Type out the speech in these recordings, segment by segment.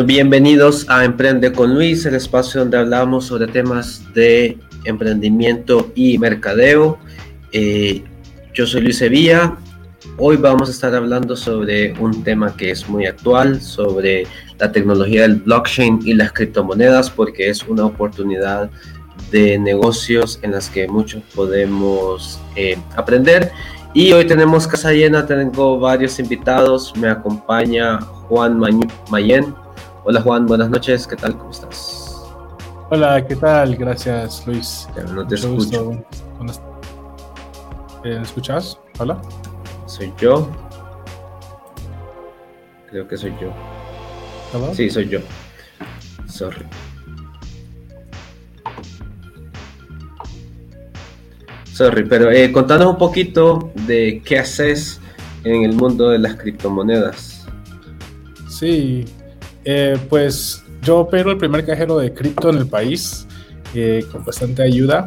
bienvenidos a Emprende con Luis, el espacio donde hablamos sobre temas de emprendimiento y mercadeo. Eh, yo soy Luis Sevilla. Hoy vamos a estar hablando sobre un tema que es muy actual, sobre la tecnología del blockchain y las criptomonedas, porque es una oportunidad de negocios en las que muchos podemos eh, aprender. Y hoy tenemos casa llena, tengo varios invitados, me acompaña Juan Mayen, Hola Juan, buenas noches, ¿qué tal? ¿Cómo estás? Hola, ¿qué tal? Gracias Luis. no te escucho. ¿Me escuchas? Hola. ¿Soy yo? Creo que soy yo. ¿Hola? Sí, soy yo. Sorry. Sorry, pero eh, contanos un poquito de qué haces en el mundo de las criptomonedas. Sí, eh, pues yo opero el primer cajero de cripto en el país eh, con bastante ayuda,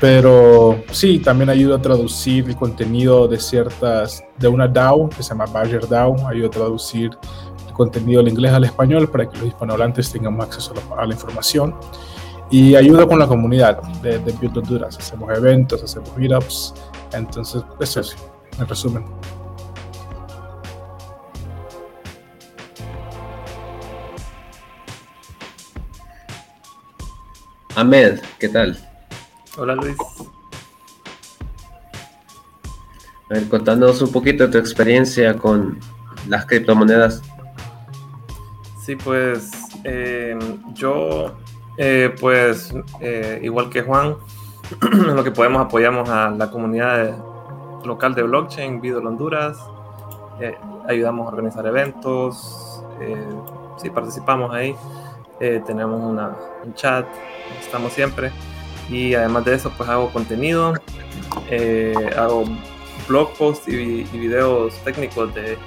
pero sí, también ayudo a traducir el contenido de ciertas, de una DAO que se llama Badger DAO, ayudo a traducir el contenido del inglés al español para que los hispanohablantes tengamos acceso a la, información y ayudo con la comunidad de, de Build Honduras. Hacemos eventos, hacemos meetups, entonces eso es, en resumen. Ahmed, ¿qué tal? Hola Luis. A ver, contanos un poquito de tu experiencia con las criptomonedas. Sí, pues eh, yo, eh, pues eh, igual que Juan, en lo que podemos apoyamos a la comunidad local de blockchain, Vidol Honduras, ayudamos a organizar eventos, sí, participamos ahí. Eh, tenemos una, un chat, estamos siempre. Y además de eso, pues hago contenido, eh, hago blog posts y, videos técnicos de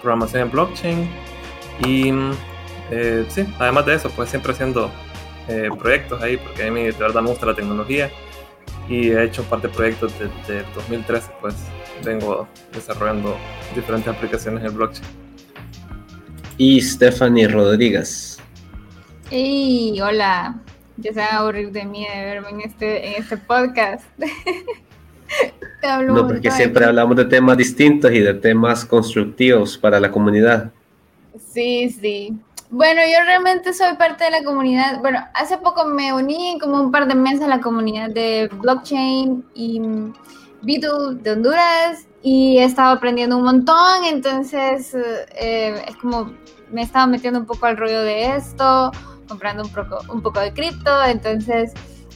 programación en blockchain. Y eh, sí, además de eso, pues siempre haciendo proyectos ahí, porque a mí de verdad me gusta la tecnología y he hecho parte de proyectos desde 2013, pues vengo desarrollando diferentes aplicaciones en blockchain. Y Stephanie Rodríguez. ¡Hey! Hola. Ya se van a aburrir de mí de verme en este, en este podcast. no, porque siempre hablamos de temas distintos y de temas constructivos para la comunidad. Sí, sí. Bueno, yo realmente soy parte de la comunidad. Bueno, hace poco me uní como un par de meses a la comunidad de blockchain y Beetle de Honduras y he estado aprendiendo un montón. Entonces, eh, es como me he estado metiendo un poco al rollo de esto comprando un poco, un poco de cripto, entonces,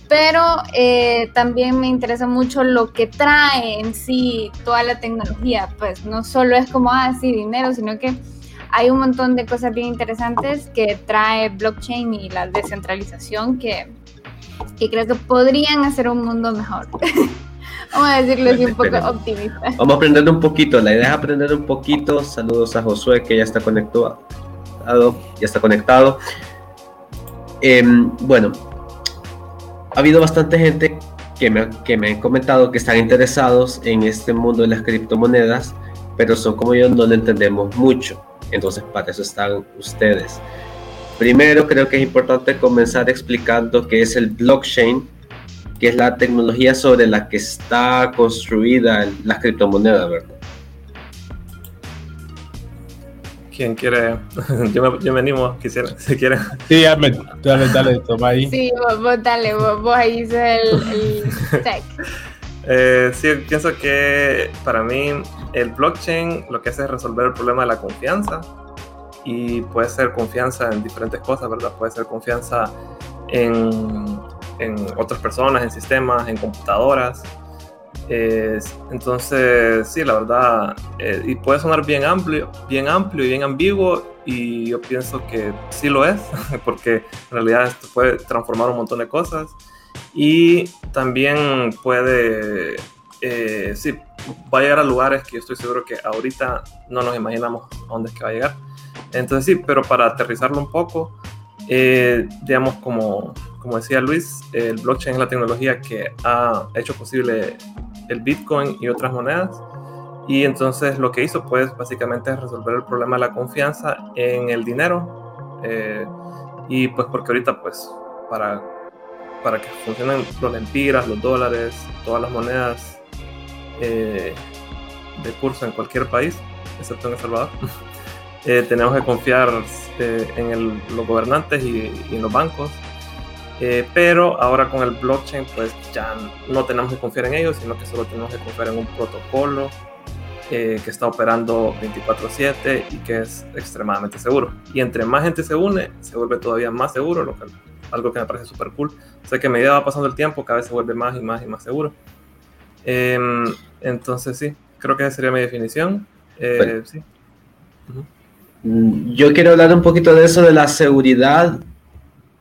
pero eh, también me interesa mucho lo que trae en sí toda la tecnología, pues no solo es como, ah, sí, dinero, sino que hay un montón de cosas bien interesantes que trae blockchain y la descentralización que, que creo que podrían hacer un mundo mejor. Vamos a decirlo así un poco optimista. Vamos a aprender un poquito. La idea es aprender un poquito. Saludos a Josué que ya está conectado. Ya está conectado. Em, bueno, ha habido bastante gente que me, que me han comentado que están interesados en este mundo de las criptomonedas, pero son como yo, no lo entendemos mucho. Entonces, para eso están ustedes. Primero, creo que es importante comenzar explicando qué es el blockchain, que es la tecnología sobre la que está construida las criptomonedas, ¿verdad? ¿Quién quiere? yo, me, yo me animo, quisiera, si quieren. Sí, dale, dale, dale, toma ahí. Sí, vos, dale, vos, ahí sos el, el tech. Eh, sí, pienso que para mí el blockchain lo que hace es resolver el problema de la confianza y puede ser confianza en diferentes cosas, ¿verdad? Puede ser confianza en, en otras personas, en sistemas, en computadoras, entonces, sí, la verdad, eh, y puede sonar bien amplio, bien amplio y bien ambiguo, y yo pienso que sí lo es, porque en realidad esto puede transformar un montón de cosas, y también puede, eh, sí, va a llegar a lugares que yo estoy seguro que ahorita no nos imaginamos a dónde es que va a llegar. Entonces, sí, pero para aterrizarlo un poco, eh, digamos, como, como decía Luis, el blockchain es la tecnología que ha hecho posible el Bitcoin y otras monedas. Y entonces lo que hizo pues básicamente es resolver el problema de la confianza en el dinero, Eh, y pues porque ahorita pues para, para que funcionen los lempiras, los dólares, todas las monedas eh, de curso en cualquier país, excepto en El Salvador, eh, tenemos que confiar en los gobernantes y, en los bancos. Pero ahora con el blockchain pues ya no tenemos que confiar en ellos, sino que solo tenemos que confiar en un protocolo que está operando 24/7 y que es extremadamente seguro. Y entre más gente se une, se vuelve todavía más seguro, lo que, algo que me parece súper cool. Sé que a medida va pasando el tiempo, cada vez se vuelve más y más y más seguro. Em, entonces sí, creo que esa sería mi definición. Eh, sí. Mm, yo quiero hablar un poquito de eso de la seguridad,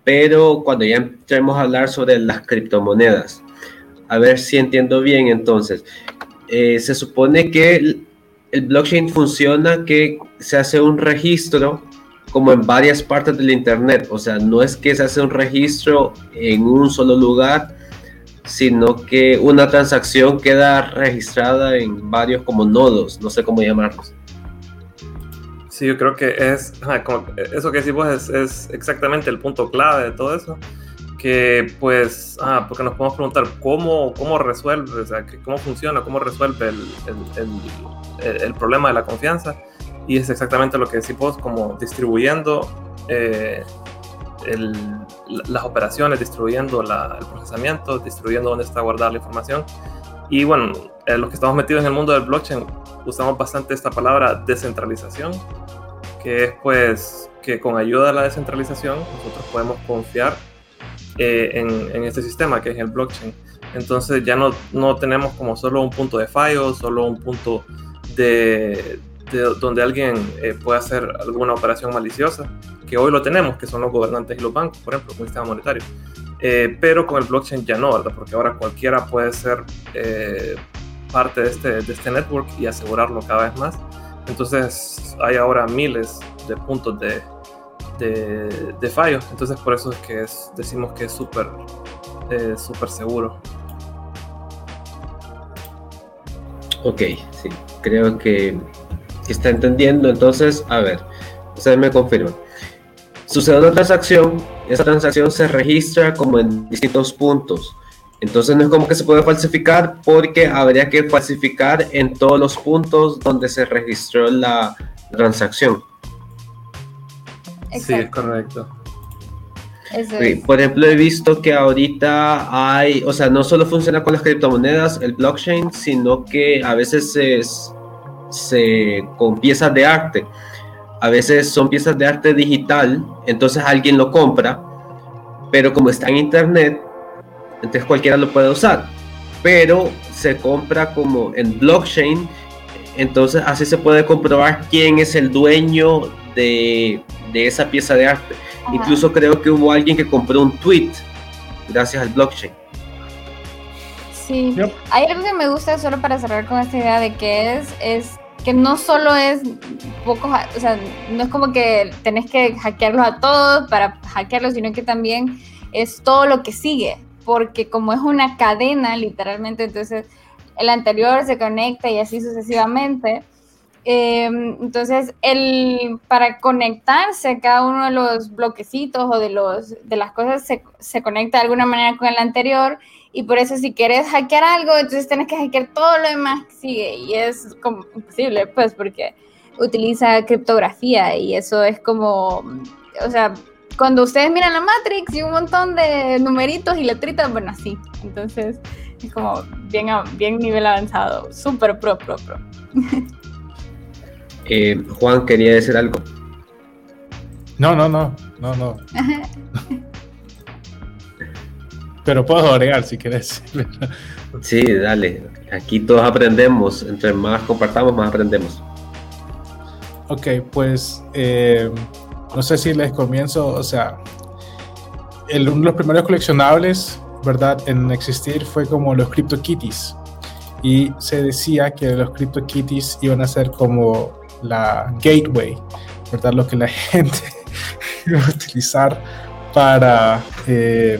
pero cuando ya entremos a hablar sobre las criptomonedas. A ver si entiendo bien entonces. Eh, se supone que el, blockchain funciona que se hace un registro como en varias partes del Internet. O sea, no es que se hace un registro en un solo lugar, sino que una transacción queda registrada en varios como nodos, no sé cómo llamarlos. Sí, yo creo que es, eso que decimos es, es exactamente el punto clave de todo eso que pues, ah, porque nos podemos preguntar cómo, cómo resuelve, o sea, cómo funciona, cómo resuelve el, el, el, problema de la confianza. Y es exactamente lo que decimos, como distribuyendo eh, las operaciones, distribuyendo el procesamiento, distribuyendo dónde está guardada la información. Y bueno, eh, los que estamos metidos en el mundo del blockchain usamos bastante esta palabra descentralización, que es pues que con ayuda de la descentralización nosotros podemos confiar eh, en, este sistema que es el blockchain. Entonces ya no, no tenemos como solo un punto de fallo, solo un punto de, donde alguien eh, puede hacer alguna operación maliciosa, que hoy lo tenemos, que son los gobernantes y los bancos, por ejemplo, con el sistema monetario. Eh, pero con el blockchain ya no, ¿verdad? Porque ahora cualquiera puede ser parte de este, de este network y asegurarlo cada vez más. Entonces hay ahora miles de puntos de, de, fallos. Entonces por eso es que decimos que es súper eh, súper seguro. Ok, sí, creo que está entendiendo. Entonces, a ver, ustedes me confirman. Sucede una transacción, esa transacción se registra como en distintos puntos. Entonces no es como que se puede falsificar porque habría que falsificar en todos los puntos donde se registró la transacción. Sí, es correcto. Por ejemplo, he visto que ahorita hay, o sea, no solo funciona con las criptomonedas, el blockchain, sino que a veces es, se, con piezas de arte. A veces son piezas de arte digital, entonces alguien lo compra, pero como está en internet, entonces cualquiera lo puede usar. Pero se compra como en blockchain, entonces así se puede comprobar quién es el dueño de, de esa pieza de arte. Incluso creo que hubo alguien que compró un tweet gracias al blockchain. Sí, hay algo que me gusta solo para cerrar con esta idea de que es, es que no solo es poco, o sea, no es como que tenés que hackearlos a todos para hackearlos, sino que también es todo lo que sigue, porque como es una cadena, literalmente, entonces el anterior se conecta y así sucesivamente. Em, entonces, el, para conectarse cada uno de los bloquecitos o de, los, de las cosas se, se, conecta de alguna manera con el anterior y por eso si quieres hackear algo, entonces tienes que hackear todo lo demás que sigue y es como imposible, pues porque utiliza criptografía y eso es como, o sea, cuando ustedes miran la Matrix y un montón de numeritos y letritas, bueno, así, entonces es como bien, bien nivel avanzado, súper pro, pro, pro. Eh, Juan, quería decir algo. No, no, no, no, no. Pero puedo agregar si quieres. sí, dale. Aquí todos aprendemos. Entre más compartamos, más aprendemos. Ok, pues eh, no sé si les comienzo, o sea, uno de los primeros coleccionables, ¿verdad? En existir fue como los CryptoKitties. Y se decía que los CryptoKitties iban a ser como la gateway, ¿verdad? Lo que la gente iba a utilizar para, eh,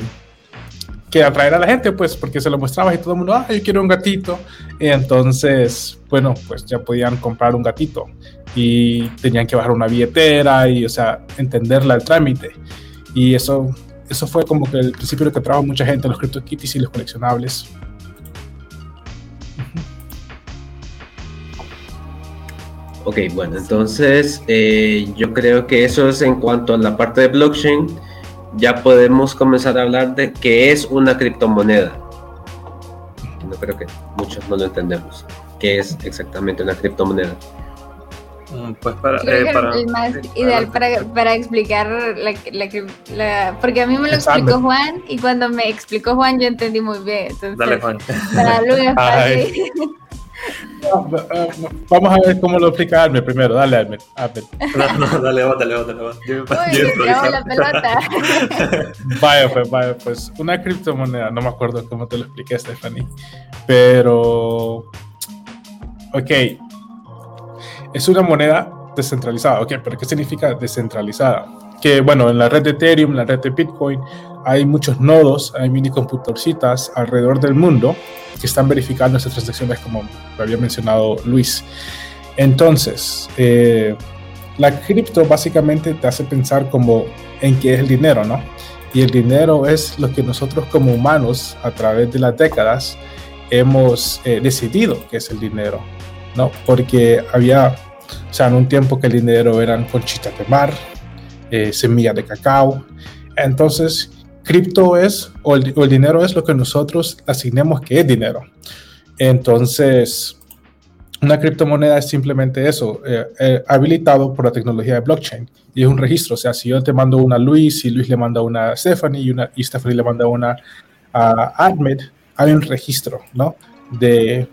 que atraer a la gente, pues, porque se lo mostraba y todo el mundo, ah, yo quiero un gatito. Entonces, bueno, pues ya podían comprar un gatito y tenían que bajar una billetera y, o sea, entenderla el trámite. Y eso, eso fue como que el principio de lo que trajo mucha gente, los CryptoKitties y los coleccionables. Ok, bueno, entonces eh, yo creo que eso es en cuanto a la parte de blockchain. Ya podemos comenzar a hablar de qué es una criptomoneda. No creo que muchos no lo entendemos. ¿Qué es exactamente una criptomoneda? Mm, pues para, eh, para el más ideal para, para explicar la, la, porque a mí me lo explicó Juan y cuando me explicó Juan yo entendí muy bien. Entonces, Dale Juan. Para Luis Vamos a ver cómo lo explica Almer primero. Dale, Almer. No, no, dale, dale, dale. Uy, la pelota. vaya, pues, vaya, pues. Una criptomoneda, no me acuerdo cómo te lo expliqué, Stephanie. Pero. Ok. Es una moneda descentralizada. Ok, pero ¿qué significa descentralizada? Que, bueno, en la red de Ethereum, en la red de Bitcoin, hay muchos nodos, hay mini computadorcitas alrededor del mundo que están verificando esas transacciones como había mencionado Luis. Entonces, eh, la cripto básicamente te hace pensar como en qué es el dinero, ¿no? Y el dinero es lo que nosotros como humanos a través de las décadas hemos eh, decidido que es el dinero, ¿no? Porque había, o sea, en un tiempo que el dinero eran conchitas de mar, eh, semillas de cacao. Entonces, cripto es, o el, dinero es lo que nosotros asignemos que es dinero. Entonces, una criptomoneda es simplemente eso, eh, eh, habilitado por la tecnología de blockchain. Y es un registro. O sea, si yo te mando una Luis y Luis le manda una a Stephanie y, una, y Stephanie le manda una a Ahmed, hay un registro, ¿no? De,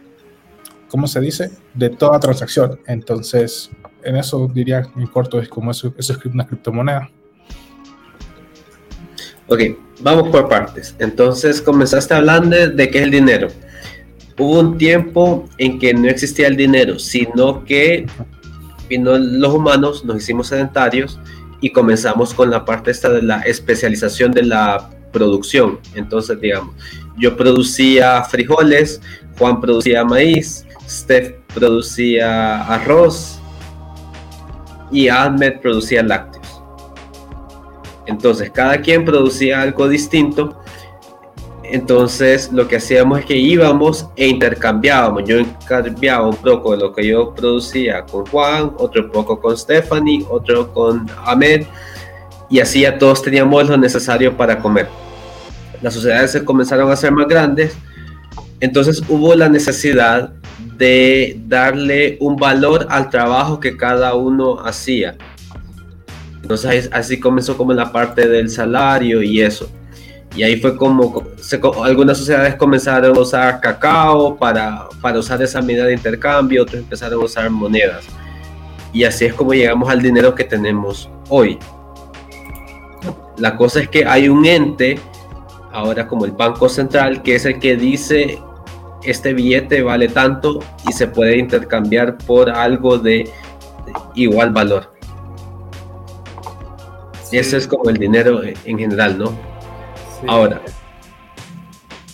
¿cómo se dice? De toda transacción. Entonces, en eso diría en corto, es como eso, eso es una criptomoneda. Ok, vamos por partes. Entonces comenzaste hablando de, qué es el dinero. Hubo un tiempo en que no existía el dinero, sino que vino los humanos, nos hicimos sedentarios y comenzamos con la parte esta de la especialización de la producción. Entonces, digamos, yo producía frijoles, Juan producía maíz, Steph producía arroz y Ahmed producía lácteos. Entonces, cada quien producía algo distinto. Entonces, lo que hacíamos es que íbamos e intercambiábamos. Yo intercambiaba un poco de lo que yo producía con Juan, otro poco con Stephanie, otro con Ahmed. Y así ya todos teníamos lo necesario para comer. Las sociedades se comenzaron a hacer más grandes. Entonces hubo la necesidad de darle un valor al trabajo que cada uno hacía. Entonces así comenzó como la parte del salario y eso. Y ahí fue como algunas sociedades comenzaron a usar cacao para, para usar esa medida de intercambio, otros empezaron a usar monedas. Y así es como llegamos al dinero que tenemos hoy. La cosa es que hay un ente, ahora como el Banco Central, que es el que dice este billete vale tanto y se puede intercambiar por algo de igual valor. Y ese es como el dinero en general, ¿no? Ahora,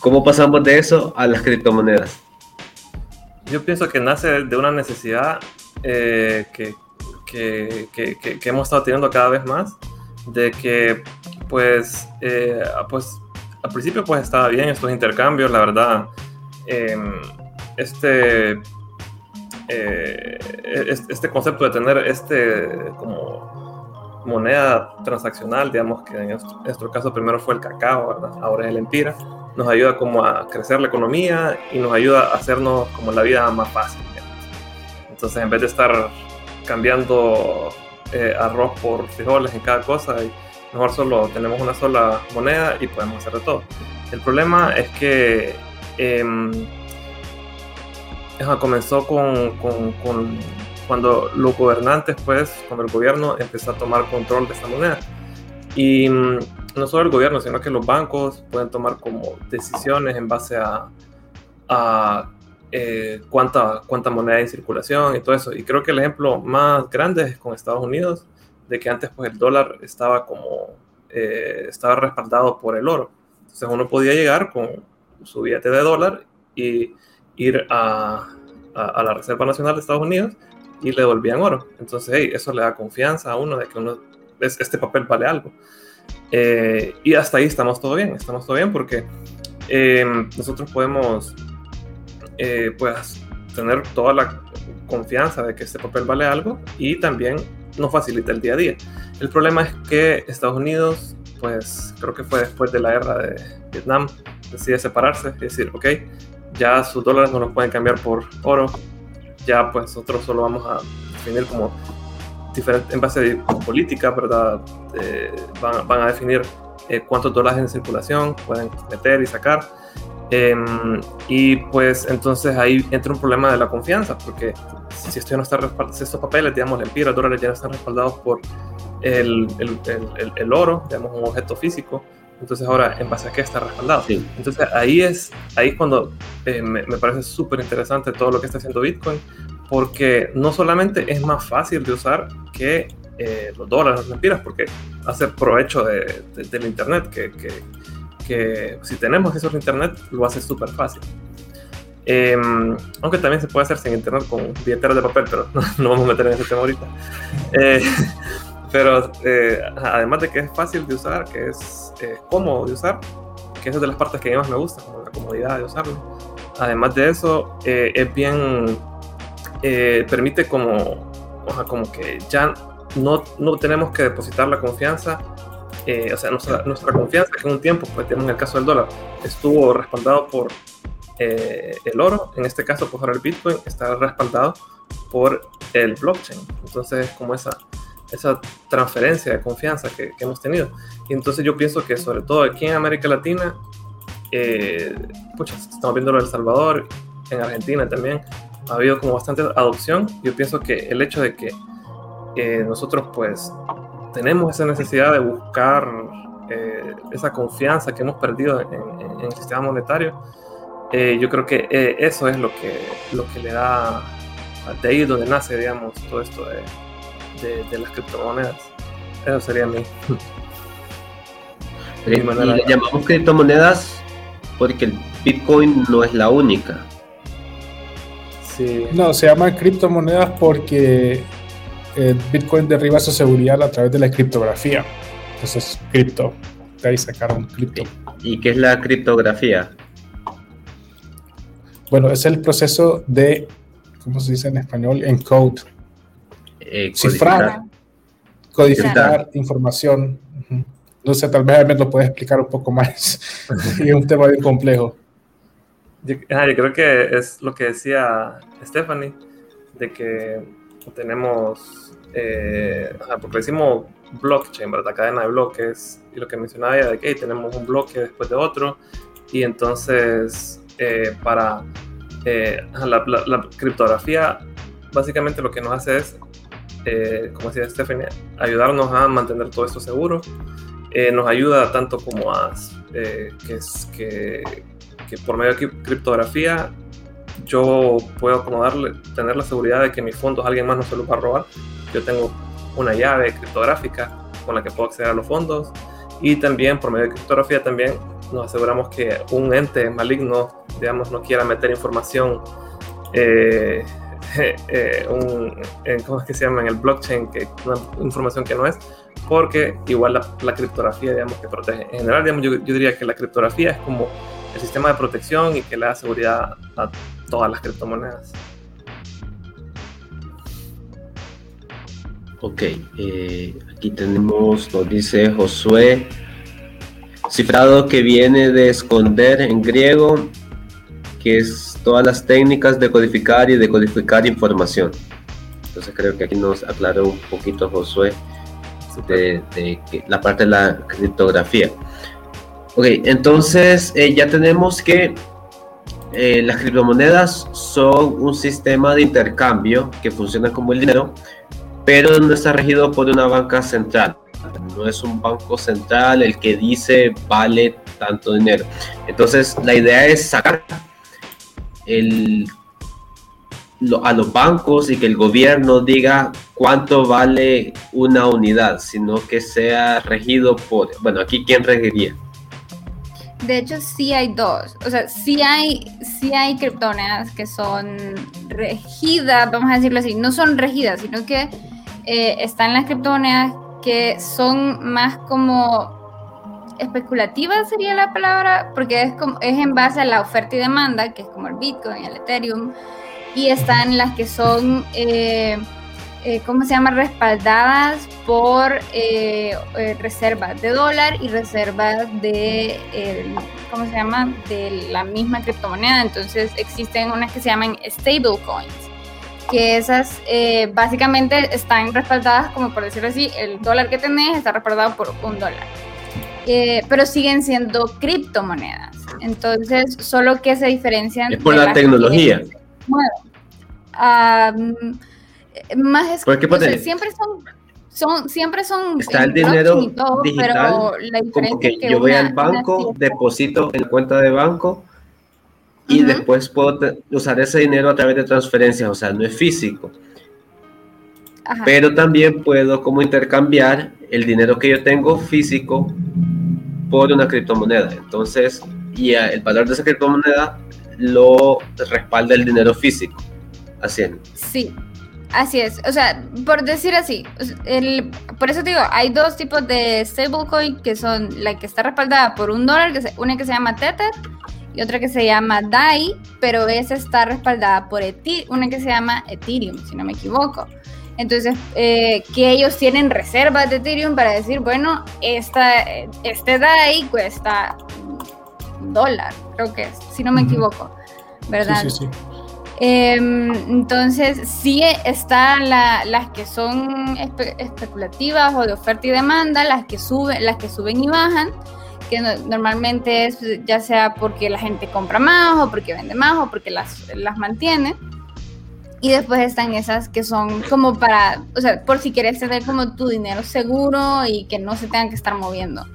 ¿cómo pasamos de eso a las criptomonedas? Yo pienso que nace de una necesidad eh, que, que, que, que, hemos estado teniendo cada vez más, de que pues, eh, pues al principio pues estaba bien estos intercambios, la verdad, em, este, eh, este concepto de tener este como moneda transaccional, digamos que en nuestro caso primero fue el cacao, ahora es el empira, nos ayuda como a crecer la economía y nos ayuda a hacernos como la vida más fácil. Entonces en vez de estar cambiando eh, arroz por frijoles en cada cosa, mejor solo tenemos una sola moneda y podemos hacer de todo. El problema es que em, comenzó con, con, con cuando los gobernantes, pues, cuando el gobierno empezó a tomar control de esta moneda. Y mm, no solo el gobierno, sino que los bancos pueden tomar como decisiones en base a, a eh, cuánta, cuánta moneda hay en circulación y todo eso. Y creo que el ejemplo más grande es con Estados Unidos, de que antes pues el dólar estaba como, eh, estaba respaldado por el oro. Entonces uno podía llegar con su billete de dólar y ir a, a, la Reserva Nacional de Estados Unidos y le devolvían oro. Entonces eso le da confianza a uno de que uno, este papel vale algo. Eh, y hasta ahí estamos todo bien, estamos todo bien porque em, nosotros podemos eh, pues, tener toda la confianza de que este papel vale algo y también nos facilita el día a día. El problema es que Estados Unidos, pues creo que fue después de la guerra de Vietnam, decide separarse y decir, ok, ya sus dólares no los pueden cambiar por oro, ya pues nosotros solo vamos a definir como diferente, en base de política, ¿verdad? Eh, van, van, a definir eh, cuántos dólares en circulación pueden meter y sacar. Em, y pues entonces ahí entra un problema de la confianza, porque si, esto no está si estos papeles, digamos, el dólares ya no están respaldados por el, el, el, el, oro, digamos, un objeto físico, entonces ahora, ¿en base a qué está respaldado? Entonces ahí es ahí cuando eh, me, me, parece súper interesante todo lo que está haciendo Bitcoin, porque no solamente es más fácil de usar que eh, los dólares, las lempiras, porque hace provecho de, del Internet, que, que, que, si tenemos eso en Internet lo hace súper fácil. Em, aunque también se puede hacer sin Internet con billeteras de papel, pero no, vamos a meter en ese tema ahorita. Eh, pero eh, además de que es fácil de usar, que es cómodo de usar, que esa es de las partes que más me gusta, como la comodidad de usarlo. Además de eso, es bien, permite como, como que ya no, no tenemos que depositar la confianza, eh, o sea, nuestra, nuestra, confianza que en un tiempo, pues tenemos en el caso del dólar, estuvo respaldado por eh, el oro, en este caso, pues ahora el Bitcoin está respaldado por el blockchain. Entonces, como esa, esa transferencia de confianza que, que hemos tenido. Y entonces yo pienso que sobre todo aquí en América Latina, eh, pucha, estamos viendo en El Salvador, en Argentina también, ha habido como bastante adopción. Yo pienso que el hecho de que nosotros pues tenemos esa necesidad de buscar eh, esa confianza que hemos perdido en, el sistema monetario. Eh, yo creo que eh, eso es lo que, lo que le da, de ahí donde nace, digamos, todo esto de, de, las criptomonedas. Eso sería mi... y le llamamos criptomonedas porque el Bitcoin no es la única. Sí. No, se llama criptomonedas porque eh, Bitcoin derriba su seguridad a través de la criptografía. Entonces, cripto. De ahí sacaron cripto. ¿Y qué es la criptografía? Bueno, es el proceso de, ¿cómo se dice en español? Encode. Eh, Cifrar. Codificar información. No sé, tal vez me lo puedes explicar un poco más. es un tema bien complejo. Yo, yo creo que es lo que decía Stephanie, de que tenemos eh, porque decimos blockchain, ¿verdad? Cadena de bloques, y lo que mencionaba ella de que tenemos un bloque después de otro, y entonces eh, para eh, la, criptografía, básicamente lo que nos hace es, eh, como decía Stephanie, ayudarnos a mantener todo esto seguro, nos ayuda tanto como a que, es, que, que por medio de criptografía yo puedo como darle, tener la seguridad de que mis fondos alguien más no se los va a robar. Yo tengo una llave criptográfica con la que puedo acceder a los fondos y también por medio de criptografía también nos aseguramos que un ente maligno, digamos, no quiera meter información, eh, eh, un, ¿cómo es que se llama? En el blockchain, que una información que no es, porque igual la, criptografía, digamos, que protege. En general, digamos, yo, yo, diría que la criptografía es como el sistema de protección y que le da seguridad a todas las criptomonedas. Ok, eh, aquí tenemos, nos dice Josué, cifrado que viene de esconder en griego, que es todas las técnicas de codificar y decodificar información. Entonces creo que aquí nos aclaró un poquito Josué de, la parte de la criptografía. Ok, entonces eh, ya tenemos que eh, las criptomonedas son un sistema de intercambio que funciona como el dinero, pero no está regido por una banca central. No es un banco central el que dice vale tanto dinero. Entonces la idea es sacar el, a los bancos y que el gobierno diga cuánto vale una unidad, sino que sea regido por, bueno, aquí quién regiría. De hecho, sí hay dos. O sea, sí hay, sí hay criptomonedas que son regidas, vamos a decirlo así. No son regidas, sino que eh, están las criptomonedas que son más como especulativas sería la palabra, porque es, como, es en base a la oferta y demanda, que es como el Bitcoin, el Ethereum, y están las que son, eh, eh, ¿cómo se llama?, respaldadas por eh, reservas de dólar y reservas de, ¿cómo se llama?, de la misma criptomoneda. Entonces existen unas que se llaman stablecoins que esas básicamente están respaldadas, como por decirlo así, el dólar que tenés está respaldado por un dólar. Pero siguen siendo criptomonedas. Entonces, solo que se diferencian. Es por la tecnología. Más es, que siempre son son siempre son está el dinero digital pero la como que, yo voy al banco deposito en la cuenta de banco y después puedo usar ese dinero a través de transferencias o sea no es físico pero también puedo como intercambiar el dinero que yo tengo físico por una criptomoneda entonces y el valor de esa criptomoneda lo respalda el dinero físico haciendo. Sí, así es. O sea, por decir así, el, por eso te digo, hay dos tipos de stablecoin que son la que está respaldada por un dólar, que una que se llama Tether y otra que se llama DAI, pero esa está respaldada por Ethereum, una que se llama Ethereum, si no me equivoco. Entonces, eh, que ellos tienen reservas de Ethereum para decir, bueno, esta, este DAI cuesta un dólar, creo que es, si no me equivoco, ¿verdad? Sí, sí, sí. Em, entonces, sí están las que son especulativas o de oferta y demanda, las que suben, las que suben y bajan, que normalmente es ya sea porque la gente compra más o porque vende más o porque las, las mantiene. Y después están esas que son como para, o sea, por si quieres tener como tu dinero seguro y que no se tengan que estar moviendo.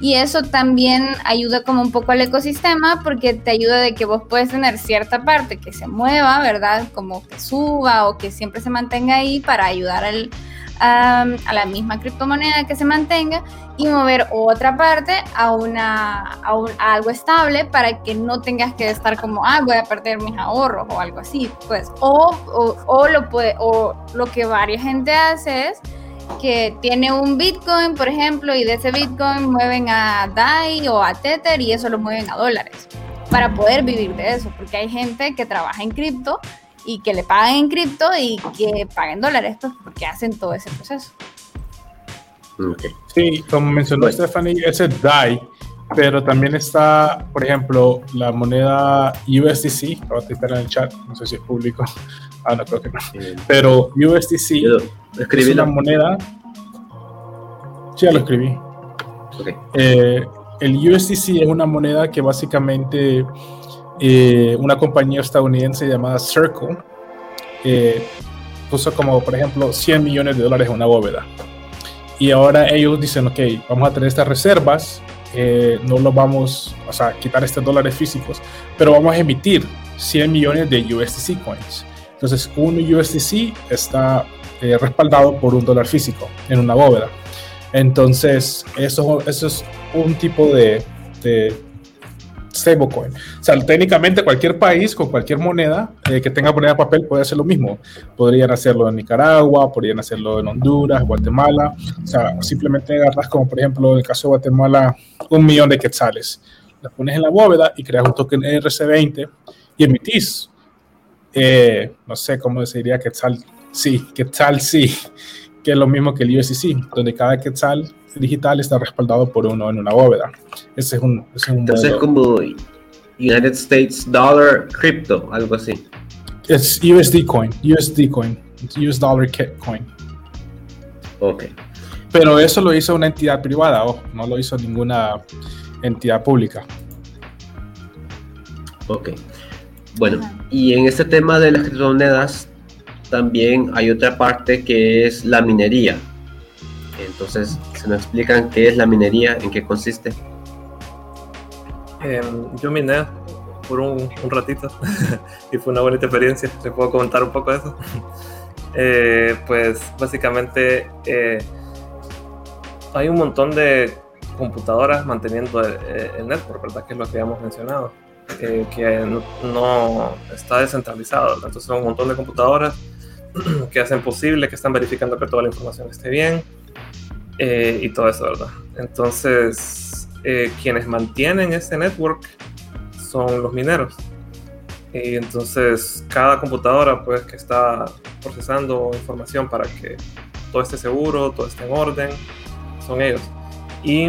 Y eso también ayuda como un poco al ecosistema porque te ayuda de que vos puedes tener cierta parte que se mueva, ¿verdad? Como que suba o que siempre se mantenga ahí para ayudar al, a, la misma criptomoneda que se mantenga y mover otra parte a, una, a, algo estable para que no tengas que estar como, ah, voy a perder mis ahorros o algo así. Pues, o, o, o lo, puede, o lo que varias gente hace es que tiene un Bitcoin, por ejemplo, y de ese Bitcoin mueven a DAI o a Tether y eso lo mueven a dólares para poder vivir de eso, porque hay gente que trabaja en cripto y que le pagan en cripto y que paguen dólares, pues porque hacen todo ese proceso. Sí, como mencionó Stephanie, ese DAI, pero también está, por ejemplo, la moneda USDC, voy a en el chat, no sé si es público, ah, no creo que no, pero USDC es una moneda. Sí, ya lo escribí. Eh, el USDC es una moneda que básicamente eh, una compañía estadounidense llamada Circle eh, puso como, por ejemplo, 100 millones de dólares en una bóveda. Y ahora ellos dicen, ok, vamos a tener estas reservas, no lo vamos o sea, quitar estos dólares físicos, pero vamos a emitir 100 millones de USDC coins. Entonces, un USDC está eh, respaldado por un dólar físico en una bóveda. Entonces, eso, eso es un tipo de, stablecoin. O sea, técnicamente cualquier país con cualquier moneda eh, que tenga moneda de papel puede hacer lo mismo. Podrían hacerlo en Nicaragua, podrían hacerlo en Honduras, Guatemala. O sea, simplemente agarras como por ejemplo en el caso de Guatemala un millón de quetzales. Las pones en la bóveda y creas un token RC20 y emitís, eh, no sé cómo se diría quetzal Sí, Quetzal sí, que es lo mismo que el USDC, donde cada Quetzal digital está respaldado por uno en una bóveda. Ese es un, ese es Entonces es como United States Dollar Crypto, algo así. Es USD Coin, USD Coin, US Dollar Coin. Ok. Pero eso lo hizo una entidad privada, o no lo hizo ninguna entidad pública. Ok. Bueno, y en este tema de las criptomonedas, también hay otra parte que es la minería. Entonces, ¿se nos explican qué es la minería? ¿En qué consiste? Em, yo miné por un, ratito y fue una bonita experiencia. ¿Se puedo comentar un poco de eso? Eh, pues básicamente eh, hay un montón de computadoras manteniendo el, el, network, ¿verdad? Que es lo que habíamos mencionado, eh, que no, está descentralizado, entonces son un montón de computadoras que hacen posible, que están verificando que toda la información esté bien eh, y todo eso, ¿verdad? Entonces, eh, quienes mantienen ese network son los mineros. Y entonces cada computadora pues que está procesando información para que todo esté seguro, todo esté en orden, son ellos. Y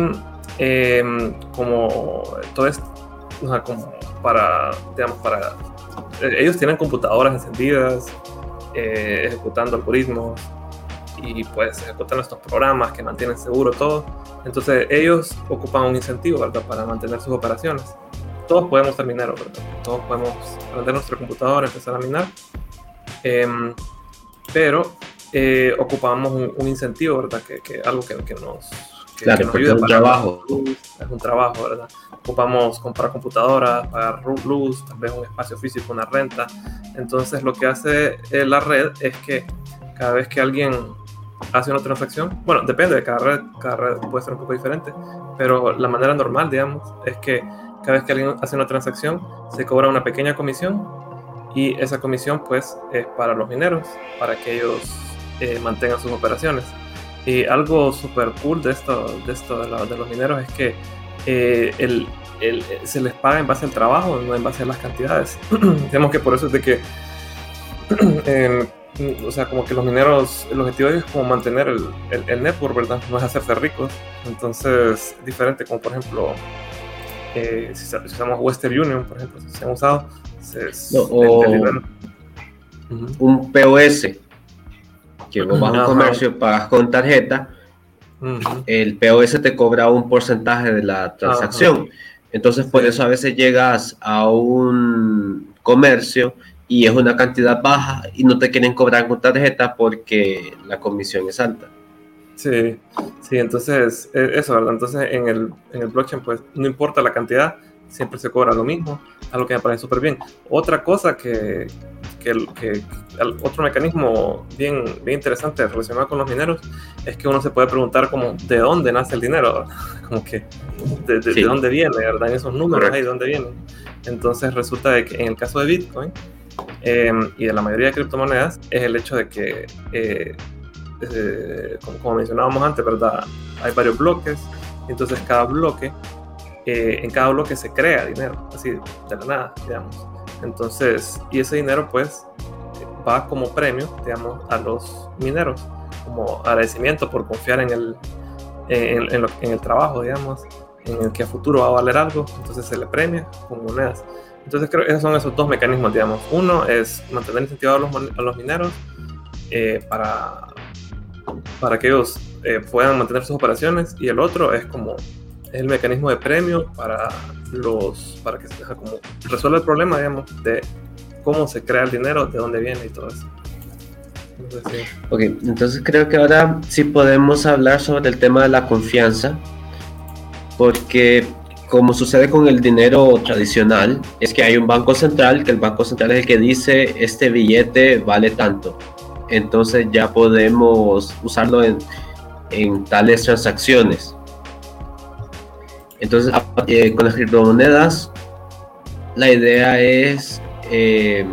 em, como todo esto, o sea, como para, digamos, para, eh, ellos tienen computadoras encendidas, eh, ejecutando algoritmos y pues ejecutan estos programas que mantienen seguro todo. Entonces ellos ocupan un incentivo, ¿verdad? Para mantener sus operaciones. Todos podemos terminar, ¿verdad? Todos podemos prender nuestro computador, empezar a minar. Em, pero eh, ocupamos un, incentivo, ¿verdad? Que, que algo que, que nos, que, claro, nos ayuda. Es un trabajo. Es un trabajo, ¿verdad? Ocupamos comprar computadoras, pagar luz, tal vez un espacio físico, una renta. Entonces lo que hace eh, la red es que cada vez que alguien hace una transacción, bueno, depende de cada red, cada red puede ser un poco diferente, pero la manera normal, digamos, es que cada vez que alguien hace una transacción se cobra una pequeña comisión y esa comisión pues es para los mineros, para que ellos eh, mantengan sus operaciones. Y algo súper cool de esto, de, esto de, los mineros es que eh, el, el, se les paga en base al trabajo, no en base a las cantidades. Digamos que por eso es de que, o sea, como que los mineros, el objetivo es como mantener el, el, network, ¿verdad? No es hacerse ricos. Entonces, diferente, como por ejemplo, eh, si, usamos Western Union, por ejemplo, si se han usado, o un POS que vos vas a un comercio, pagas con tarjeta, el POS te cobra un porcentaje de la transacción. Entonces, por eso a veces llegas a un comercio y es una cantidad baja y no te quieren cobrar con tarjeta porque la comisión es alta. Sí, sí, entonces e, eso, ¿verdad? Entonces en el, en el blockchain, pues no importa la cantidad, siempre se cobra lo mismo, algo que me parece súper bien. Otra cosa que, que, otro mecanismo bien, bien interesante relacionado con los mineros es que uno se puede preguntar como de dónde nace el dinero, como que de, de, dónde viene, ¿verdad? En esos números ahí, de dónde viene. Entonces resulta de que en el caso de Bitcoin eh, y de la mayoría de criptomonedas es el hecho de que, eh, eh, como, como, mencionábamos antes, ¿verdad? Hay varios bloques, entonces cada bloque, en cada bloque se crea dinero, así de la nada, digamos. Entonces, y ese dinero pues va como premio, digamos, a los mineros, como agradecimiento por confiar en el, en, el trabajo, digamos, en el que a futuro va a valer algo, entonces se le premia con monedas. Entonces creo que esos son esos dos mecanismos, digamos. Uno es mantener incentivados a los, a los mineros eh, para, para que ellos eh, puedan mantener sus operaciones y el otro es como es el mecanismo de premio para los para que se como resuelva el problema digamos de cómo se crea el dinero de dónde viene y todo eso entonces, ok entonces creo que ahora sí podemos hablar sobre el tema de la confianza porque como sucede con el dinero tradicional es que hay un banco central que el banco central es el que dice este billete vale tanto entonces ya podemos usarlo en, en tales transacciones entonces, con las criptomonedas, la idea es eh,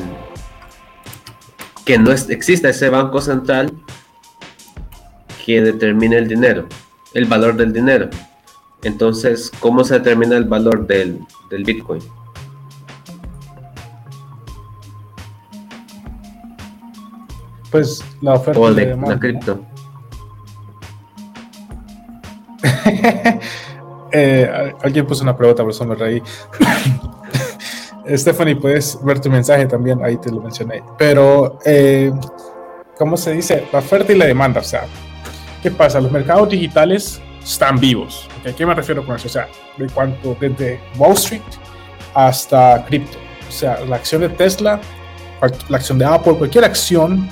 que no exista ese banco central que determine el dinero, el valor del dinero. Entonces, ¿cómo se determina el valor del, Bitcoin? Pues la oferta o de, la cripto. Eh, alguien puso una pregunta, por eso me reí. Stephanie, puedes ver tu mensaje también, ahí te lo mencioné. Pero, eh, ¿cómo se dice? La oferta y la demanda. O sea, ¿qué pasa? Los mercados digitales están vivos. ¿A qué me refiero con eso? O sea, de cuanto desde Wall Street hasta cripto. O sea, la acción de Tesla, la acción de Apple, cualquier acción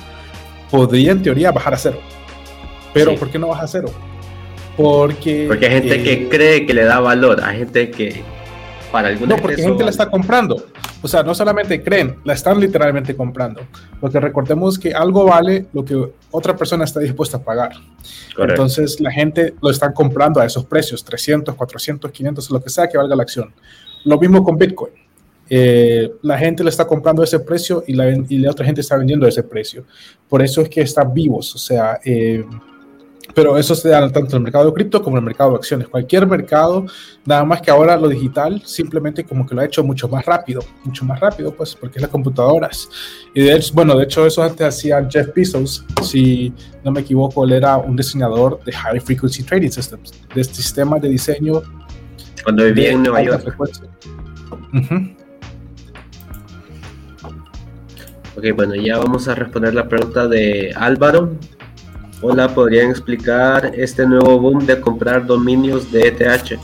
podría en teoría bajar a cero. Pero, ¿por qué no baja a cero? Porque, porque hay gente que cree que le da valor, hay gente que para alguna No, porque gente la está comprando. o sea, no solamente creen, la están literalmente comprando. Porque recordemos que algo vale lo que otra persona está dispuesta a pagar. Entonces la gente lo están comprando a esos precios, 300, 400, 500, lo que sea que valga la acción. Lo mismo con Bitcoin. Eh, la gente le está comprando a ese precio y la, y la otra gente está vendiendo a ese precio. Por eso es que están vivos. O sea, eh, pero eso se da tanto en el mercado de cripto como en el mercado de acciones. Cualquier mercado, nada más que ahora lo digital, simplemente como que lo ha hecho mucho más rápido, mucho más rápido, pues, porque es las computadoras. Y de hecho, bueno, de hecho, eso antes hacía Jeff Bezos, si no me equivoco, él era un diseñador de High Frequency Trading Systems, de sistemas de diseño. Cuando vivía en Nueva York. Ok, bueno, ya vamos a responder la pregunta de Álvaro. Hola, ¿podrían explicar este nuevo boom de comprar dominios de ETH?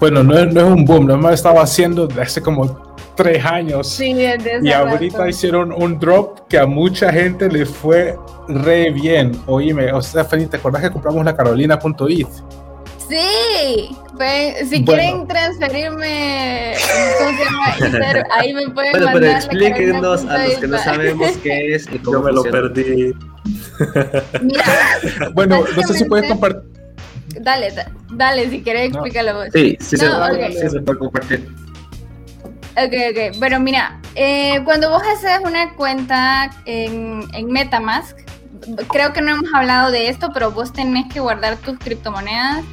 Bueno, no es, no es un boom, lo hemos estado haciendo desde hace como tres años. Sí, desde y ahorita hicieron un drop que a mucha gente le fue re bien. Oíme, o sea, Felipe, ¿te acordás que compramos la carolina.it? Sí, pues, si quieren transferirme, ahí me pueden bueno, mandar. Pero explíquenos a los que no sabemos qué es y cómo Yo me lo perdí. Mira, bueno, no sé si puedes compartir. Dale, dale, si quieres explícalo vos. Sí, sí, se, sí se puede compartir. Ok, ok. Bueno, mira, eh, cuando vos haces una cuenta en, en Metamask, creo que no hemos hablado de esto, pero vos tenés que guardar tus criptomonedas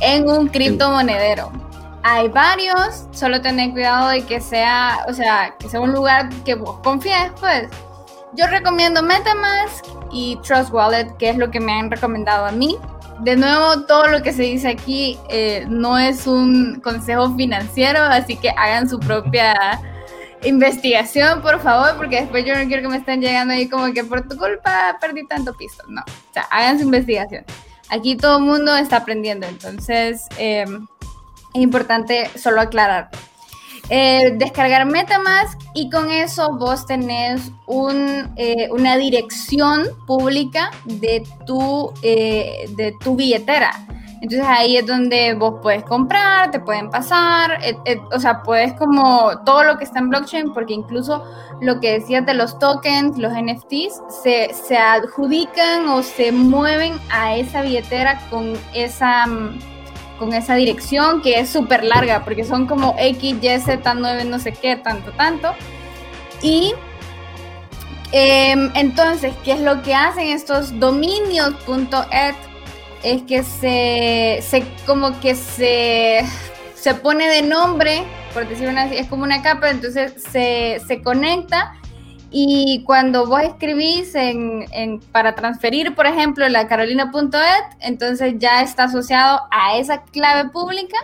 en un criptomonedero. Hay varios, solo tener cuidado de que sea, o sea, que sea un lugar que vos confíes, pues. Yo recomiendo MetaMask y Trust Wallet, que es lo que me han recomendado a mí. De nuevo, todo lo que se dice aquí eh, no es un consejo financiero, así que hagan su propia investigación, por favor, porque después yo no quiero que me estén llegando ahí como que por tu culpa perdí tanto piso. No, o sea, hagan su investigación. Aquí todo el mundo está aprendiendo, entonces eh, es importante solo aclarar. Eh, descargar Metamask y con eso vos tenés eh, una dirección pública de tu, de tu billetera. Entonces ahí es donde vos puedes comprar, te pueden pasar, o sea, puedes como todo lo que está en blockchain, porque incluso lo que decías de los tokens, los NFTs, se, se adjudican o se mueven a esa billetera con esa, con esa dirección que es súper larga, porque son como X, Y, Z, 9, no sé qué, tanto, tanto. Y em, entonces, ¿qué es lo que hacen estos dominios.eth? es que se, se como que se, se pone de nombre, por decirlo así, es como una capa, entonces se, se conecta y cuando vos escribís en, para transferir, por ejemplo, la carolina.et, entonces ya está asociado a esa clave pública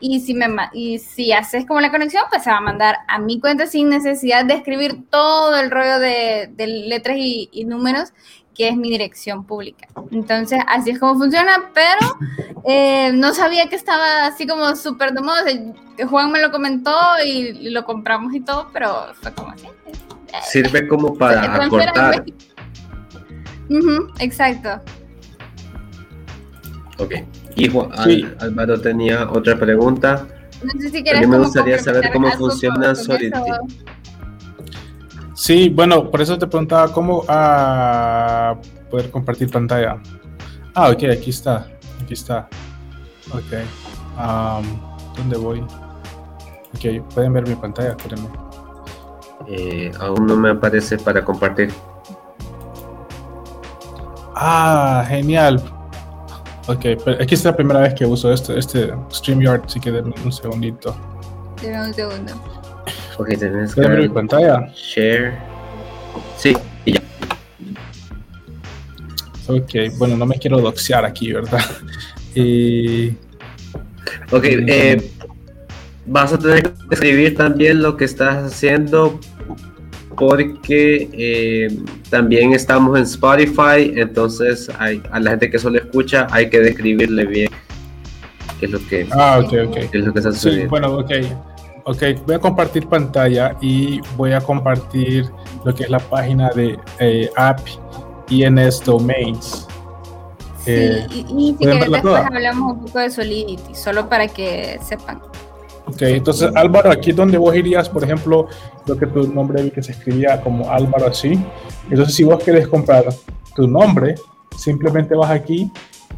y si, me, y si haces como la conexión, pues se va a mandar a mi cuenta sin necesidad de escribir todo el rollo de, letras y, y números que es mi dirección pública. Entonces, así es como funciona, pero eh, no sabía que estaba así como súper de moda. Juan me lo comentó y, lo compramos y todo, pero fue como así. Sirve como para acortar. exacto. Ok. Y Juan, Álvaro tenía otra pregunta. No sé si A mí me gustaría saber cómo funciona Solidity. Sí, bueno, por eso te preguntaba cómo a poder compartir pantalla. Ah, ok, aquí está. Aquí está. Ok. ¿Dónde voy? Ok, pueden ver mi pantalla, espérenme. Eh, aún no me aparece para compartir. Ah, genial. Ok, pero aquí es la primera vez que uso este, este StreamYard, así que denme un segundito. Deme un segundo. Ok, tenés que ver mi pantalla. Share. Sí, y ya. Ok, bueno, no me quiero doxear aquí, ¿verdad? Y... Ok, eh, vas a tener que escribir también lo que estás haciendo porque eh, también estamos en Spotify, entonces hay, a la gente que solo escucha hay que describirle bien qué es lo que, ah, ok, ok. Qué es lo que está sucediendo. Sí, bueno, ok. Ok, voy a compartir pantalla y voy a compartir lo que es la página de eh, App INS Domains. Sí, eh, y, si quieres después hablamos un poco de Solidity, solo para que sepan. Ok, entonces Álvaro, aquí es donde vos irías, por ejemplo, lo que tu nombre que se escribía como Álvaro así. Entonces, si vos querés comprar tu nombre, simplemente vas aquí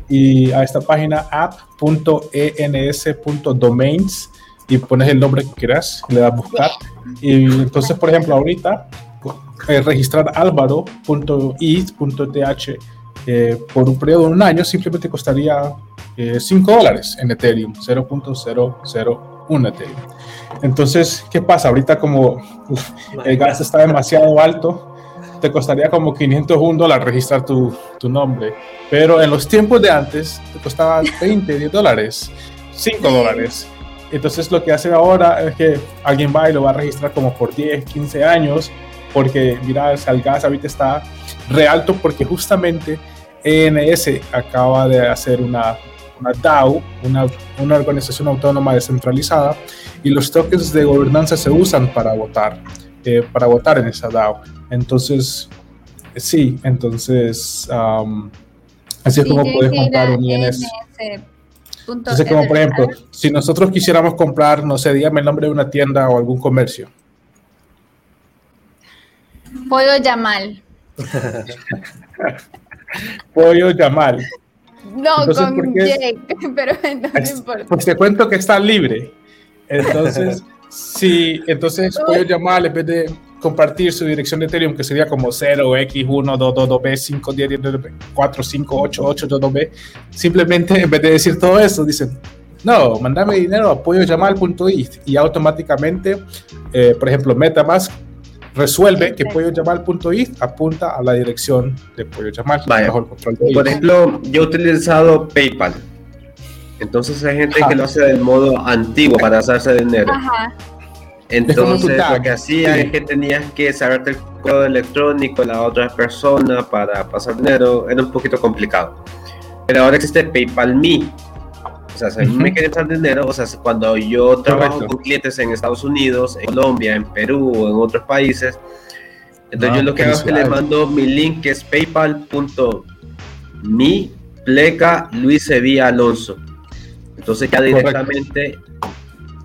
y a esta página app.ens.domains y pones el nombre que quieras, le das buscar. Y entonces, por ejemplo, ahorita eh, registrar álvaro.it.th eh, por un periodo de un año simplemente costaría 5 eh, dólares en Ethereum, 0.001 Ethereum. Entonces, ¿qué pasa? Ahorita como el gas está demasiado alto, te costaría como 501 dólares registrar tu, tu, nombre. Pero en los tiempos de antes te costaba 20 10 dólares, 5 dólares. Entonces lo que hace ahora es que alguien va y lo va a registrar como por 10, 15 años, porque mira, el gas ahorita está realto porque justamente ENS acaba de hacer una, una DAO, una, una, organización autónoma descentralizada, y los tokens de gobernanza se usan para votar, eh, para votar en esa DAO. Entonces, sí, entonces, así es como puedes comprar un INS. Entonces, como por ejemplo, si nosotros quisiéramos comprar, no sé, dígame el nombre de una tienda o algún comercio. Pollo Yamal. Pollo Yamal. No, con Jake, pero no importa. Pues te cuento que está libre. Entonces, sí, entonces Pollo Yamal, en vez de compartir su dirección de Ethereum, que sería como 0x122b510458822b, simplemente en vez de decir todo eso, dicen, no, mandame dinero a polloyamal.it y automáticamente, eh, por ejemplo, MetaMask resuelve que Pollo Yamal.it apunta a la dirección de Pollo Yamal. por ejemplo, yo he utilizado PayPal. Entonces hay gente que lo hace del modo antiguo para hacerse dinero. Ajá. Entonces, lo que hacía es que tenías que saberte el código electrónico de la otra persona para pasar dinero. Era un poquito complicado. Pero ahora existe PayPal Me. O sea, si a mí me quieren pasar dinero, o sea, cuando yo trabajo con clientes en Estados Unidos, en Colombia, en Perú o en otros países, entonces yo lo que hago es que les mando mi link que es paypal.me pleca Luis Sevilla Alonso. Entonces ya directamente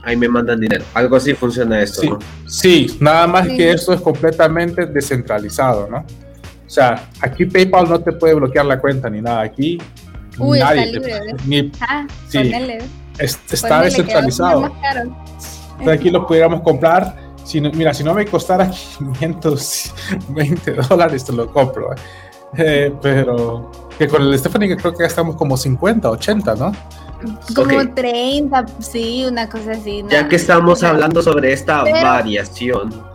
ahí me mandan dinero. Algo así funciona esto, sí, ¿no? Sí, nada más que esto es completamente descentralizado, ¿no? O sea, aquí PayPal no te puede bloquear la cuenta ni nada. Aquí Uy, nadie está libre, ni, ah, sí, está descentralizado. aquí lo pudiéramos comprar. Si mira, si no me costara 520 dólares, te lo compro. ¿eh? Eh, pero que con el Stephanie creo que gastamos como 50, 80, ¿no? Como 30, sí, una cosa así. Ya que estamos hablando sobre esta variación.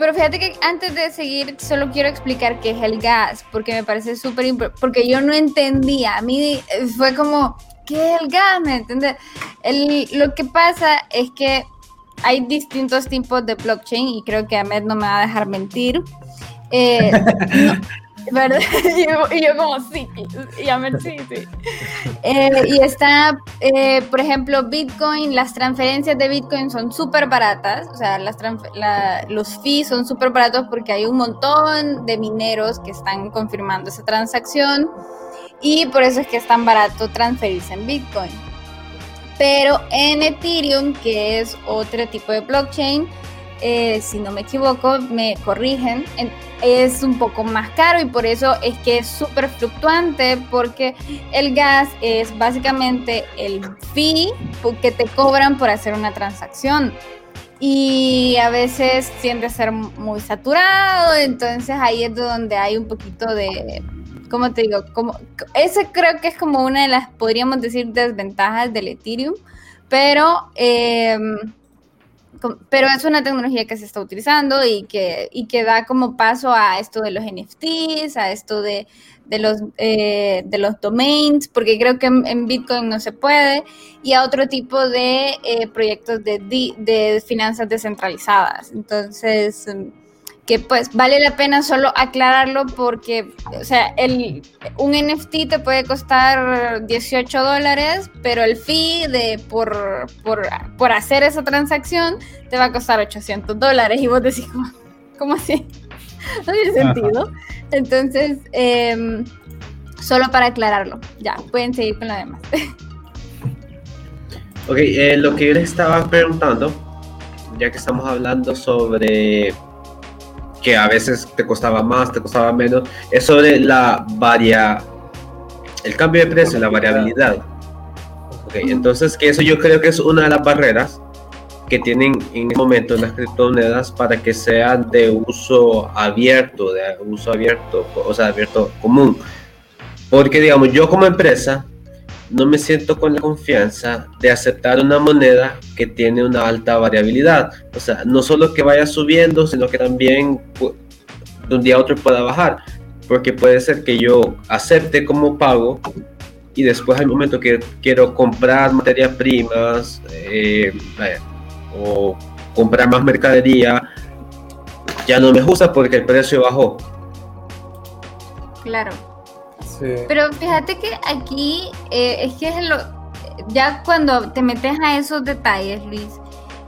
Pero fíjate que antes de seguir, solo quiero explicar qué es el gas, porque me parece súper importante, porque yo no entendía. A mí fue como, ¿qué es el gas? ¿Me entiendes? lo que pasa es que hay distintos tipos de blockchain y creo que Ahmed no me va a dejar mentir. Eh, ¿Verdad? Y yo, como, sí, y a ver, sí, sí. Eh, y está, eh, por ejemplo, Bitcoin, las transferencias de Bitcoin son súper baratas, o sea, las los fees son súper baratos porque hay un montón de mineros que están confirmando esa transacción y por eso es que es tan barato transferirse en Bitcoin. Pero en Ethereum, que es otro tipo de blockchain, eh, si no me equivoco, me corrigen, es un poco más caro y por eso es que es súper fluctuante porque el gas es básicamente el fee que te cobran por hacer una transacción y a veces tiende a ser muy saturado, entonces ahí es donde hay un poquito de, ¿cómo te digo? Como, ese creo que es como una de las, podríamos decir, desventajas del Ethereum, pero... Eh, pero es una tecnología que se está utilizando y que, y que da como paso a esto de los NFTs, a esto de, de los, eh, de los domains, porque creo que en, Bitcoin no se puede, y a otro tipo de eh, proyectos de, de finanzas descentralizadas. Entonces, que pues vale la pena solo aclararlo porque, o sea, el, un NFT te puede costar 18 dólares, pero el fee de por, por, por, hacer esa transacción te va a costar 800 dólares y vos decís, ¿cómo, así? No tiene sentido. Entonces, em, solo para aclararlo, ya, pueden seguir con lo demás. Ok, eh, lo que yo les estaba preguntando, ya que estamos hablando sobre que a veces te costaba más, te costaba menos, es sobre la varia, el cambio de precio, la variabilidad. Ok, entonces que eso yo creo que es una de las barreras que tienen en este momento las criptomonedas para que sean de uso abierto, de uso abierto, o sea, abierto común. Porque digamos, yo como empresa no me siento con la confianza de aceptar una moneda que tiene una alta variabilidad. O sea, no solo que vaya subiendo, sino que también de un día a otro pueda bajar. Porque puede ser que yo acepte como pago y después al momento que quiero comprar materias primas eh, o comprar más mercadería, ya no me gusta porque el precio bajó. Claro. Pero fíjate que aquí eh, es que es lo, ya cuando te metes a esos detalles, Luis,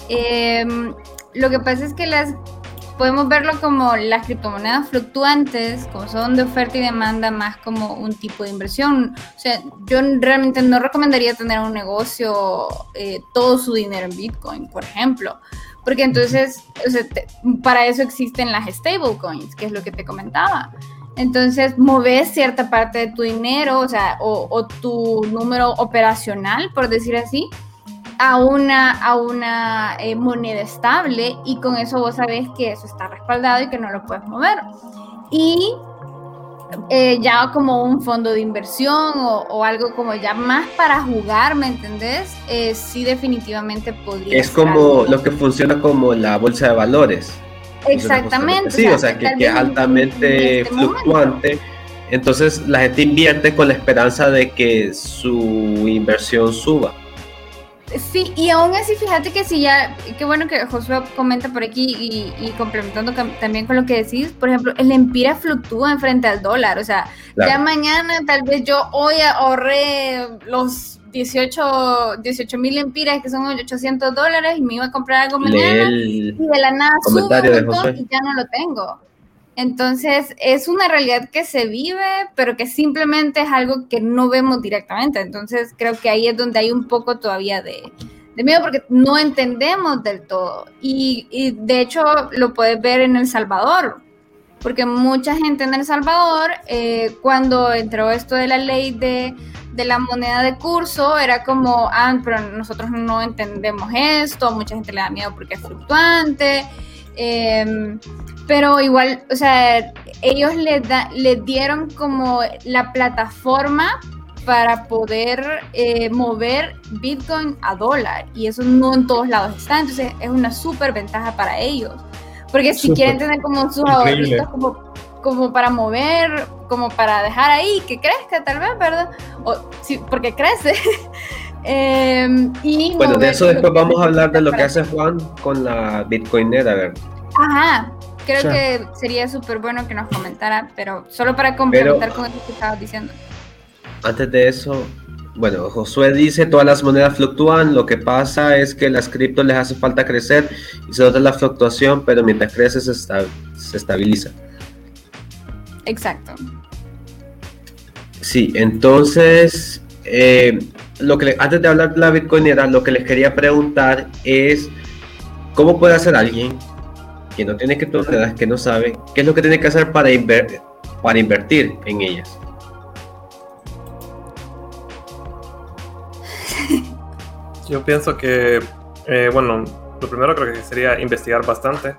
em, lo que pasa es que las podemos verlo como las criptomonedas fluctuantes, como son de oferta y demanda, más como un tipo de inversión. O sea, yo realmente no recomendaría tener un negocio, eh, todo su dinero en Bitcoin, por ejemplo. Porque entonces, para eso existen las stablecoins, que es lo que te comentaba. Entonces, moves cierta parte de tu dinero, o sea, o, tu número operacional, por decir así, a una, a una eh, moneda estable y con eso vos sabés que eso está respaldado y que no lo puedes mover. Y eh, ya como un fondo de inversión o, algo como ya más para jugar, ¿me entendés? Eh, sí definitivamente podría. Es como lo que funciona como la bolsa de valores. Exactamente. Sí, o sea, que, es altamente este fluctuante. Entonces la gente invierte con la esperanza de que su inversión suba. Sí, y aún así, fíjate que si ya, qué bueno que Josué comenta por aquí y, complementando también con lo que decís, por ejemplo, el empira fluctúa en frente al dólar, o sea, ya mañana tal vez yo hoy ahorré los 18 mil empiras que son 800 dólares y me iba a comprar algo mañana y de la nada sube y ya no lo tengo. Entonces es una realidad que se vive, pero que simplemente es algo que no vemos directamente. Entonces creo que ahí es donde hay un poco todavía de, miedo porque no entendemos del todo. Y, de hecho lo puedes ver en El Salvador, porque mucha gente en El Salvador, eh, cuando entró esto de la ley de de la moneda de curso era como, ah, pero nosotros no entendemos esto, mucha gente le da miedo porque es fluctuante, em, pero igual, o sea, ellos le, da, le dieron como la plataforma para poder eh, mover Bitcoin a dólar y eso no en todos lados está, entonces es una súper ventaja para ellos, porque si quieren tener como sus ahorritos como como para mover, como para dejar ahí que crezca tal vez, ¿verdad? O, sí, porque crece. Em, y bueno, de eso después vamos a hablar de lo que hace Juan con la Bitcoinera, ¿verdad? Ajá, creo que sería súper bueno que nos comentara, pero solo para complementar con lo que estabas diciendo. Antes de eso, bueno, Josué dice, todas las monedas fluctúan, lo que pasa es que las criptos les hace falta crecer y se nota la fluctuación, pero mientras crece se, se estabiliza. Exacto. Sí, entonces, eh, lo que antes de hablar de la bitcoinera, lo que les quería preguntar es, ¿cómo puede hacer alguien que no tiene criptomonedas, que no sabe, qué es lo que tiene que hacer para, para invertir en ellas? Yo pienso que, eh, bueno, lo primero creo que sería investigar bastante,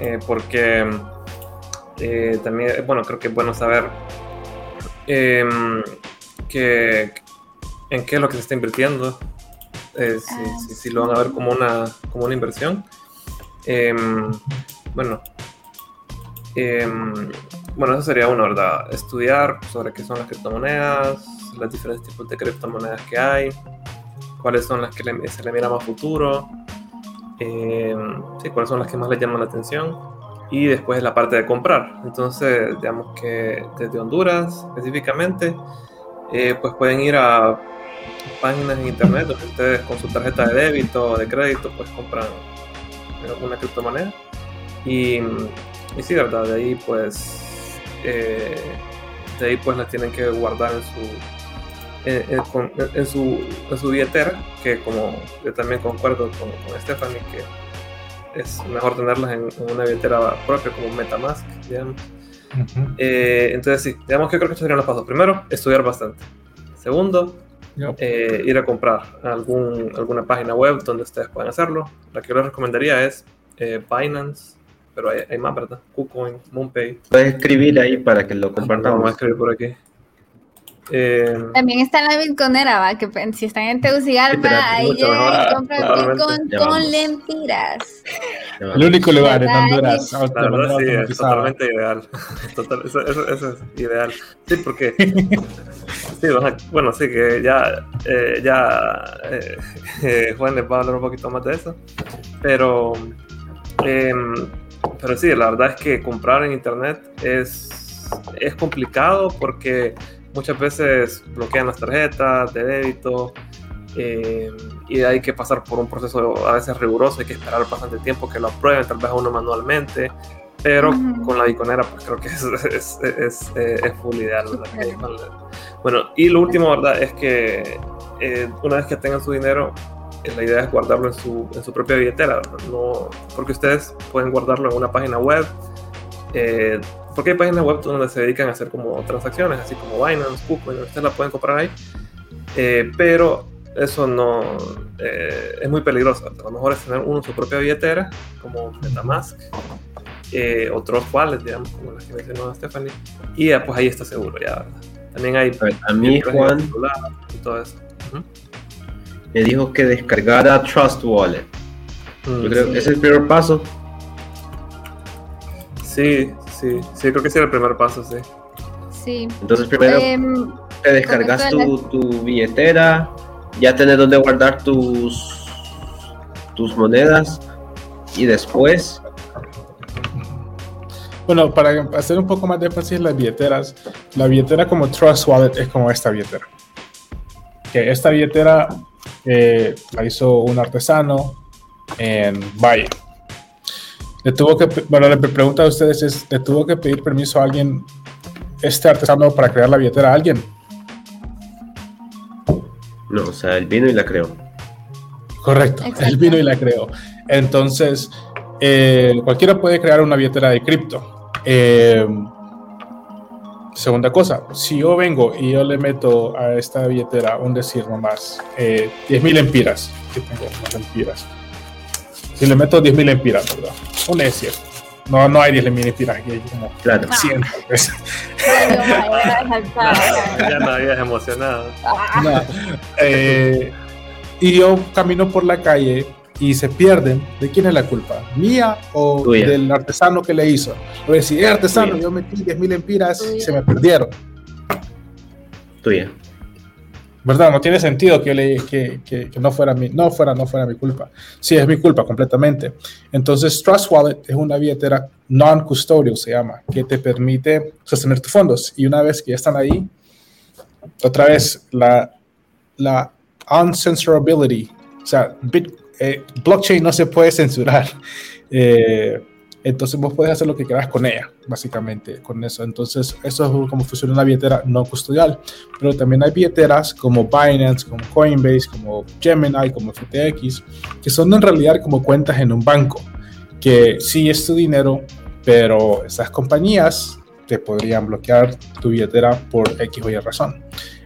eh, porque eh, también, bueno, creo que es bueno saber em, que, en qué es lo que se está invirtiendo, eh, si, lo van a ver como una, como una inversión. Em, bueno, em, bueno, eso sería uno, ¿verdad? Estudiar sobre qué son las criptomonedas, los diferentes tipos de criptomonedas que hay, cuáles son las que se le mira más futuro, sí, cuáles son las que más le llaman la atención y después la parte de comprar. Entonces, digamos que desde Honduras específicamente, eh, pues pueden ir a páginas en internet donde ustedes con su tarjeta de débito o de crédito pues compran alguna criptomoneda. Y, y sí, verdad, de ahí pues eh, de ahí pues las tienen que guardar en su en, su, en su billetera, que como yo también concuerdo con, con Stephanie, que es mejor tenerlas en, en una billetera propia como Metamask, digamos. Eh, entonces sí, digamos que creo que estos serían los pasos. Primero, estudiar bastante. Segundo, Yep. eh, ir a comprar algún, alguna página web donde ustedes puedan hacerlo. La que yo les recomendaría es eh, Binance, pero hay, hay más, ¿verdad? KuCoin, MoonPay. Puedes escribir ahí para que lo Vamos a compartamos. escribir por aquí. Eh, También está en la Bitcoinera, va, que si están en Tegucigalpa, ahí llegan y compran. Bitcoin con lempiras. El único lugar en. Honduras. La verdad sí, es totalmente ideal. Total- eso, eso- eso es ideal. Sí, porque... Sí, bueno, bueno, sí, que ya, eh, ya eh, eh, Juan les va a hablar un poquito más de eso. Pero, em, pero sí, la verdad es que comprar en internet es, es complicado porque muchas veces bloquean las tarjetas de débito eh, y hay que pasar por un proceso a veces riguroso, hay que esperar bastante tiempo que lo aprueben, tal vez a uno manualmente, pero Ujú. con la biconera pues creo que es, es, es, eh, es full ideal. Bueno, y lo último, ¿verdad? Es que eh, una vez que tengan su dinero, eh, la idea es guardarlo en su, en su propia billetera, ¿verdad? no, porque ustedes pueden guardarlo en una página web, eh, porque hay páginas web donde se dedican a hacer como transacciones, así como Binance, KuCoin, ustedes la pueden comprar ahí, eh, pero eso no eh, es muy peligroso. A lo mejor es tener uno su propia billetera, como MetaMask, eh, otros wallets, digamos, como las que mencionó Stephanie, y ya, pues ahí está seguro, ya, ¿verdad? También hay A ver, A mí, Juan, y todo eso. Me dijo que descargara Trust Wallet. Yo Mm, creo que es el primer paso. Sí, sí, sí, creo que sí era el primer paso, sí. Sí. Entonces, primero Em, te descargas tu, tu billetera, ya tenés donde guardar tus, tus monedas y después, Bueno, para hacer un poco más de énfasis en las billeteras, la billetera como Trust Wallet es como esta billetera. Que esta billetera eh, la hizo un artesano en Valle. Le tuvo que, bueno, la pre- pregunta a ustedes es, ¿le tuvo que pedir permiso a alguien, este artesano, para crear la billetera a alguien? no, o sea, él vino y la creó. Correcto, él vino y la creó. Entonces, eh, cualquiera puede crear una billetera de cripto. Eh, segunda cosa, si yo vengo y yo le meto a esta billetera, un decir nomás, eh, 10.000 empiras, que tengo más empiras. Si le meto 10.000 empiras, ¿verdad? Un decir. No, no hay 10.000 empiras, aquí hay como Claro. 100. pues. ay, no, ay, era saltada. Ya nadie es emocionado. No. Eh, y yo camino por la calle y se pierden. ¿De quién es la culpa? ¿Mía o Tuya. del artesano que le hizo? A decir, "Eh, artesano, Tuya. yo metí 10 mil empiras y se me perdieron. Tuya. ¿Verdad? No tiene sentido que, le, que- que no, fuera mi, no, fuera, no fuera mi culpa. Sí, es mi culpa completamente. Entonces, Trust Wallet es una billetera non-custodial, se llama, que te permite sostener tus fondos. Y una vez que ya están ahí, otra vez, la, la uncensorability, o sea, bit- eh, blockchain no se puede censurar. Eh, entonces vos puedes hacer lo que quieras con ella, básicamente, con eso. Entonces, eso es como funciona una billetera no custodial. Pero también hay billeteras como Binance, como Coinbase, como Gemini, como FTX, que son en realidad como cuentas en un banco, que sí es tu dinero, pero esas compañías te podrían bloquear tu billetera por X o Y razón.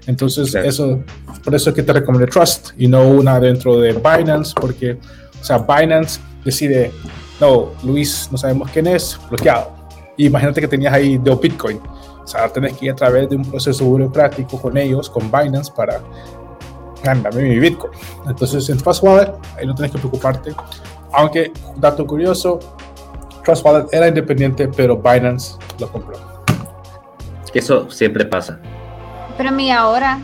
Entonces, Claro. eso, por eso es que te recomiendo Trust y no una dentro de Binance, porque, o sea, Binance decide, no, Luis, no sabemos quién es, bloqueado. Y imagínate que tenías ahí de Bitcoin. O sea, tenés que ir a través de un proceso burocrático con ellos, con Binance, para ganarme mi Bitcoin. Entonces, en Trust Wallet, ahí no tenés que preocuparte. Aunque, dato curioso, Trust Wallet era independiente, pero Binance lo compró. Que eso siempre pasa. Pero mi ahora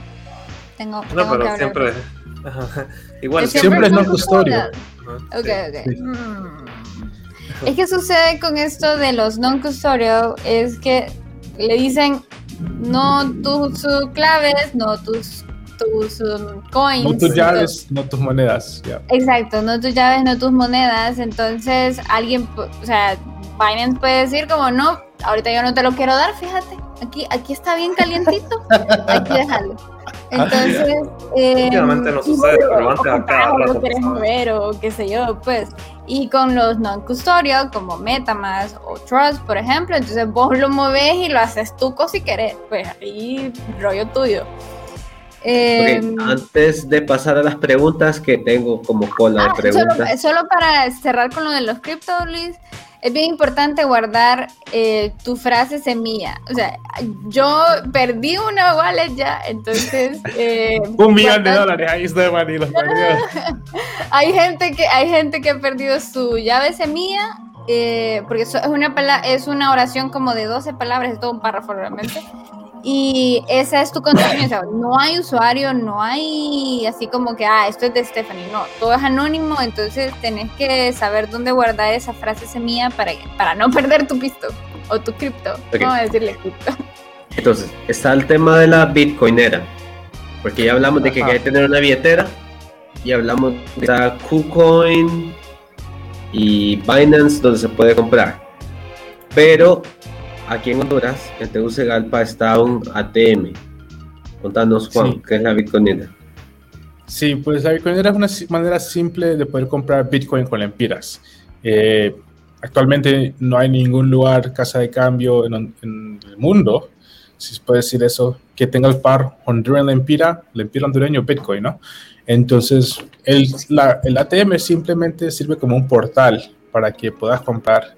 tengo, No, tengo que pero hablar. siempre. Igual Que siempre es no custodio. Ok, sí. ok. Sí. Mm. Es que sucede con esto de los non-custodial es que le dicen no tus claves, no tus, tus um, coins. No tus llaves, no tus monedas. Exacto, no tus llaves, no tus monedas. Entonces alguien, o sea, Binance puede decir como no, ahorita yo no te lo quiero dar, fíjate. Aquí, aquí está bien calientito. Aquí déjalo. Entonces, eh, Últimamente no sucede, pero antes a cada o rato lo quieres mover o qué sé yo, pues. Y con los non-custodial, como Metamask o Trust, por ejemplo, entonces vos lo moves y lo haces tú si querés. Pues ahí, rollo tuyo. Eh, Ok, antes de pasar a las preguntas, que tengo como cola Ah, de preguntas. solo, solo para cerrar con lo de los cripto, Luis, es bien importante guardar eh, tu frase semilla. O sea, yo perdí una wallet ya, entonces... eh, Un millón de dólares ahí Esteban y los. Hay gente que, hay gente que ha perdido su llave semilla, eh, porque eso es, una es una oración como de 12 palabras, es todo un párrafo realmente. Y esa es tu contraseña, o sea, no hay usuario, no hay así como que, ah, esto es de Stephanie, no, todo es anónimo, entonces tenés que saber dónde guardar esa frase semilla para, para no perder tu pisto o tu cripto, Ok. vamos a decirle cripto. Entonces, está el tema de la bitcoinera. Porque ya hablamos de que hay que tener una billetera. Y hablamos de la KuCoin y Binance donde se puede comprar. Pero aquí en Honduras, en Tegucigalpa, está un ATM. Contanos, Juan, Sí. ¿qué es la bitcoinera? Sí, pues la bitcoinera es una manera simple de poder comprar bitcoin con lempiras. Eh, actualmente no hay ningún lugar, casa de cambio en, en el mundo, si se puede decir eso, que tenga el par Honduran lempira, lempira hondureño bitcoin, ¿no? Entonces, el, la- el ATM simplemente sirve como un portal para que puedas comprar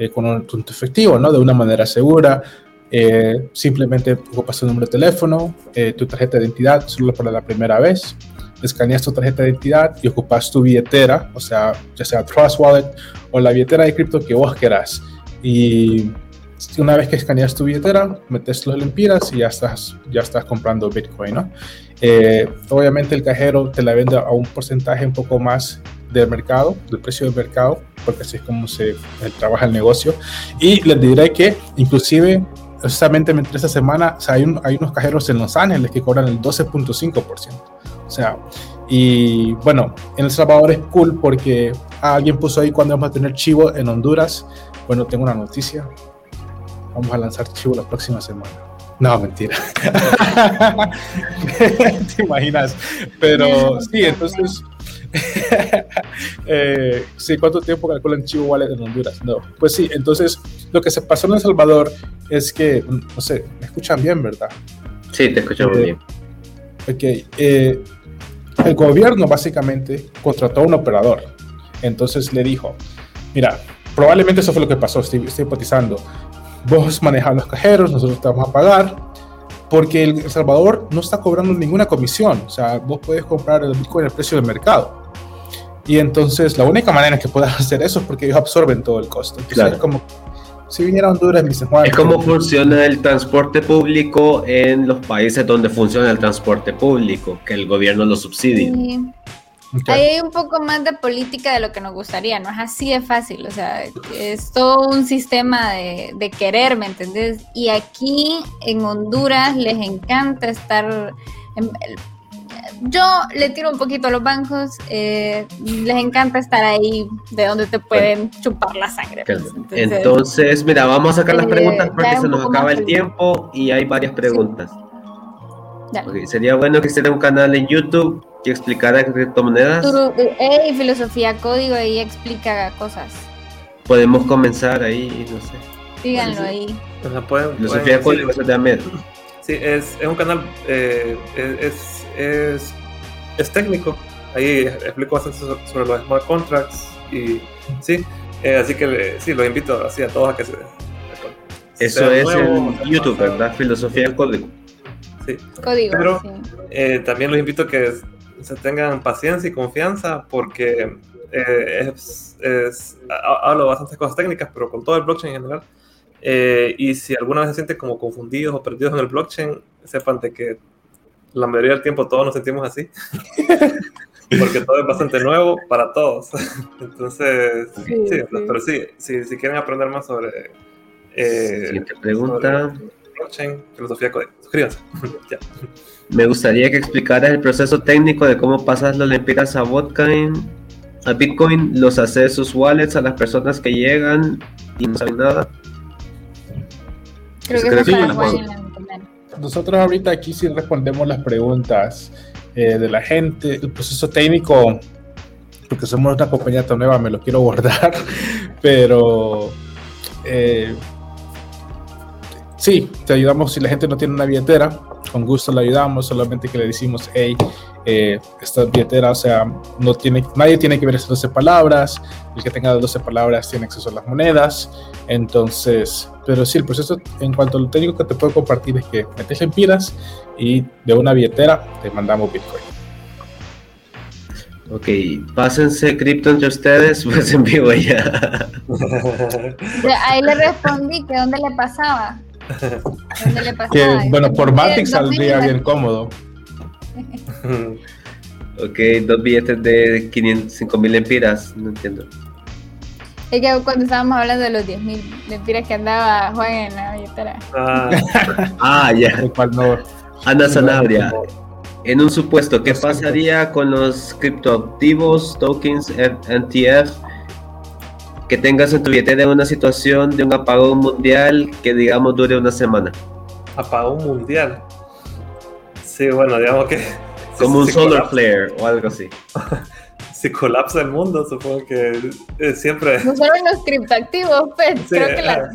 eh, con un punto efectivo, ¿no? De una manera segura. Eh, simplemente ocupas tu número de teléfono, eh, tu tarjeta de identidad solo para la primera vez, escaneas tu tarjeta de identidad y ocupas tu billetera, o sea, ya sea Trust Wallet o la billetera de cripto que vos querás. Y una vez que escaneas tu billetera, metes los lempiras y ya estás, ya estás comprando Bitcoin, ¿no? Eh, obviamente el cajero te la vende a un porcentaje un poco más del mercado, del precio del mercado, porque así es como se eh, trabaja el negocio. Y les diré que inclusive, justamente entre esta semana, o sea, hay, un- hay unos cajeros en Los Ángeles que cobran el 12.5%. O sea, y bueno, en El Salvador es cool porque alguien puso ahí cuando vamos a tener chivo en Honduras. Bueno, tengo una noticia. Vamos a lanzar chivo la próxima semana. No, mentira. ¿Te imaginas? Pero sí, entonces. eh, sí, ¿cuánto tiempo calculan Chivo Wallet en Honduras? No. Pues sí, entonces lo que se pasó en El Salvador es que, no sé, me escuchan bien, ¿verdad? Sí, te escuchamos Eh, bien. Ok, eh, el gobierno básicamente contrató a un operador. Entonces le dijo, mira, probablemente eso fue lo que pasó, estoy, estoy hipotizando. Vos manejas los cajeros, nosotros te vamos a pagar, porque El Salvador no está cobrando ninguna comisión. O sea, vos puedes comprar el Bitcoin al precio del mercado. Y entonces la única manera que puedas hacer eso es porque ellos absorben todo el costo. Entonces, Claro. es como si viniera a Honduras y me dicen, Juan, Es como funciona el transporte público en los países donde funciona el transporte público, que el gobierno lo subsidia. Y Ok. ahí hay un poco más de política de lo que nos gustaría, no es así de fácil, o sea, es todo un sistema de, de querer, ¿me entendés? Y aquí en Honduras les encanta estar... en- yo le tiro un poquito a los bancos, eh, les encanta estar ahí de donde te pueden chupar la sangre. pues, entonces- Entonces, mira, vamos a sacar las Eh, preguntas porque se nos acaba el tiempo y hay varias preguntas. Dale. Ok, Sería bueno que hiciera un canal en YouTube que explicara criptomonedas. Eh, filosofía código ahí explica cosas. Podemos comenzar ahí, no sé. Díganlo Sí, sí. ahí. O sea, pueden- Filosofía pueden- código eso es de Ahmed. Sí, es, es un canal, eh, es, es, es técnico. Ahí explico bastante so- sobre los smart contracts y sí, eh, así que sí, los invito así a todos a que se. Eso es nuevos, en YouTube, ¿verdad? Filosofía código. Sí. Código. Pero- sí. Eh, también los invito a que se tengan paciencia y confianza porque eh, es, es- ha- hablo bastantes cosas técnicas, pero con todo el blockchain en general. Eh, y si alguna vez se sienten como confundidos o perdidos en el blockchain, sepan de que la mayoría del tiempo todos nos sentimos así. porque todo es bastante nuevo para todos. Entonces, Sí, sí, sí. pero sí, si, si quieren aprender más sobre eh, Siguiente pregunta. blockchain, filosofía código, suscríbanse. ya. Me gustaría que explicaras el proceso técnico de cómo pasas los lempiras a Bitcoin, a Bitcoin, los accesos wallets a las personas que llegan y no saben nada. Creo que sí. Entender. Nosotros ahorita aquí sí respondemos las preguntas eh, de la gente, el proceso técnico, porque somos una compañía tan nueva, me lo quiero guardar, pero eh, sí, te ayudamos si la gente no tiene una billetera, con gusto le ayudamos, solamente que le decimos, hey, eh, esta billetera, o sea, no tiene, nadie tiene que ver esas 12 palabras, el que tenga las 12 palabras tiene acceso a las monedas, entonces, pero sí, el proceso en cuanto a lo técnico que te puedo compartir es que metes lempiras y de una billetera te mandamos Bitcoin. Ok, pásense cripto entre ustedes, pues en vivo ya. Ahí le respondí que dónde le pasaba. Que bueno, por Matic Dos saldría mil- bien cómodo. Ok, dos billetes de 500, 5000 empiras, no entiendo. Es que cuando estábamos hablando de los 10.000 lempiras que andaba Juan en la billetera. Ah, Ah, ya. Ana Sanabria, en un supuesto, ¿qué pasaría con los criptoactivos, tokens, NTF, que tengas en tu billetera una situación de un apagón mundial que digamos dure una semana? apagón mundial. Sí, bueno, digamos que. Como un si solar colapsa- flare o algo así. Si colapsa el mundo, supongo que eh, siempre. No solo los criptoactivos, pues Sí, creo que la,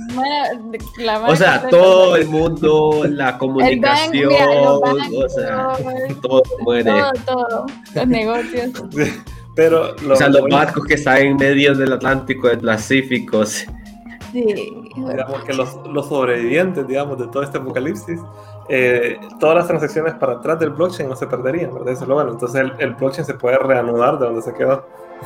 la O sea, todo el mundo, la banco, comunicación, o sea, todo muere. todo, todo, los negocios. Pero lo- O sea, los lo- barcos que están en medio del Atlántico, del Pacífico, sí. Digamos que los, los sobrevivientes, digamos, de todo este apocalipsis, eh, todas las transacciones para atrás del blockchain no se perderían, ¿verdad? Eso es lo bueno. Entonces el, el blockchain se puede reanudar de donde se quedó.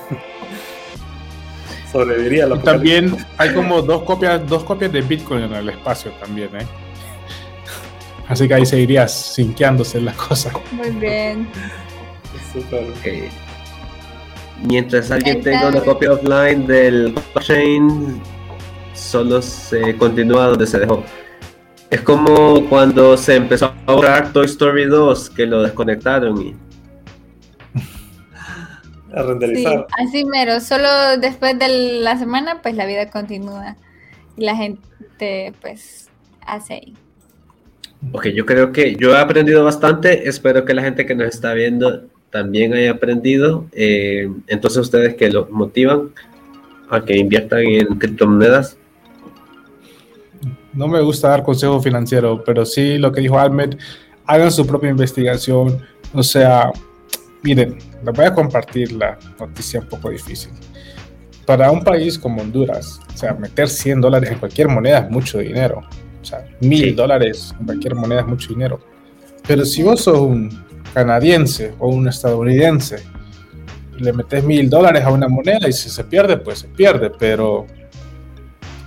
Sobreviviría apocalipsis. también hay como dos copias, dos copias de Bitcoin en el espacio también, ¿eh? Así que ahí seguiría sinqueándose la cosa. muy bien. Súper. Ok. Mientras alguien tenga una copia offline del blockchain, solo se continúa donde se dejó. Es como cuando se empezó a borrar Toy Story 2, que lo desconectaron y A Sí, renderizar. así mero. Solo después de la semana, pues la vida continúa. Y la gente, pues, hace ahí. Ok, yo creo que yo he aprendido bastante. Espero que la gente que nos está viendo también haya aprendido. Eh, entonces, ustedes que los motivan a que inviertan en criptomonedas. No me gusta dar consejo financiero, pero sí lo que dijo Ahmed, hagan su propia investigación. O sea, miren, les voy a compartir la noticia un poco difícil. Para un país como Honduras, o sea, meter 100 dólares en cualquier moneda es mucho dinero. O sea, mil Sí. dólares en cualquier moneda es mucho dinero. Pero si vos sos un canadiense o un estadounidense le metes mil dólares a una moneda y si se pierde, pues se pierde. Pero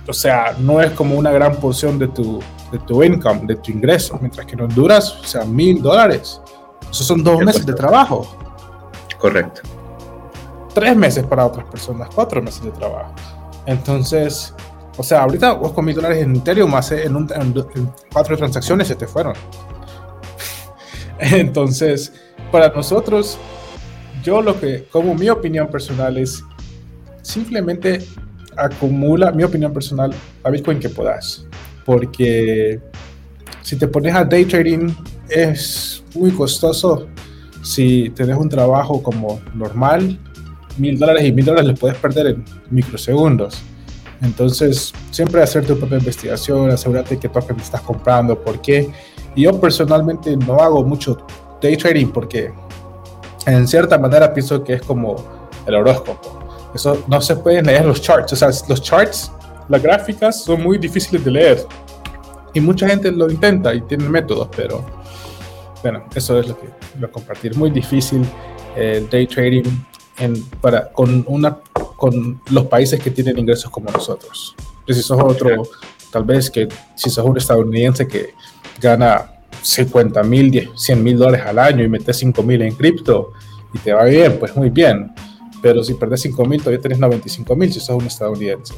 o sea, no es como una gran porción de tu, de tu income, de tu ingreso, mientras que en Honduras, o sea, mil dólares. Esos son dos meses de acuerdo. trabajo, Correcto. tres meses para otras personas, cuatro meses de trabajo. Entonces, o sea, ahorita vos con mil dólares en Ethereum hace en, un- en do- en cuatro transacciones se te fueron. Entonces, para nosotros, yo lo que, como mi opinión personal es simplemente acumula, mi opinión personal, la Bitcoin que puedas. Porque si te pones a day trading es muy costoso. Si tenés un trabajo como normal, mil dólares y mil dólares les puedes perder en microsegundos. Entonces, siempre hacer tu propia investigación, asegúrate que token estás comprando, por qué. Y yo personalmente no hago mucho day trading porque en cierta manera pienso que es como el horóscopo. Eso no se pueden leer los charts. O sea, los charts, las gráficas son muy difíciles de leer. Y mucha gente lo intenta y tiene métodos, pero bueno, eso es lo que voy a compartir. Muy difícil eh, day trading en, para, con, una, con los países que tienen ingresos como nosotros. Si sos otro, tal vez que si sos un estadounidense que gana 50 mil, 100 mil dólares al año y metes 5 mil en cripto y te va bien, pues muy bien. Pero si perdés 5 mil, todavía tenés 95 mil si sos un estadounidense.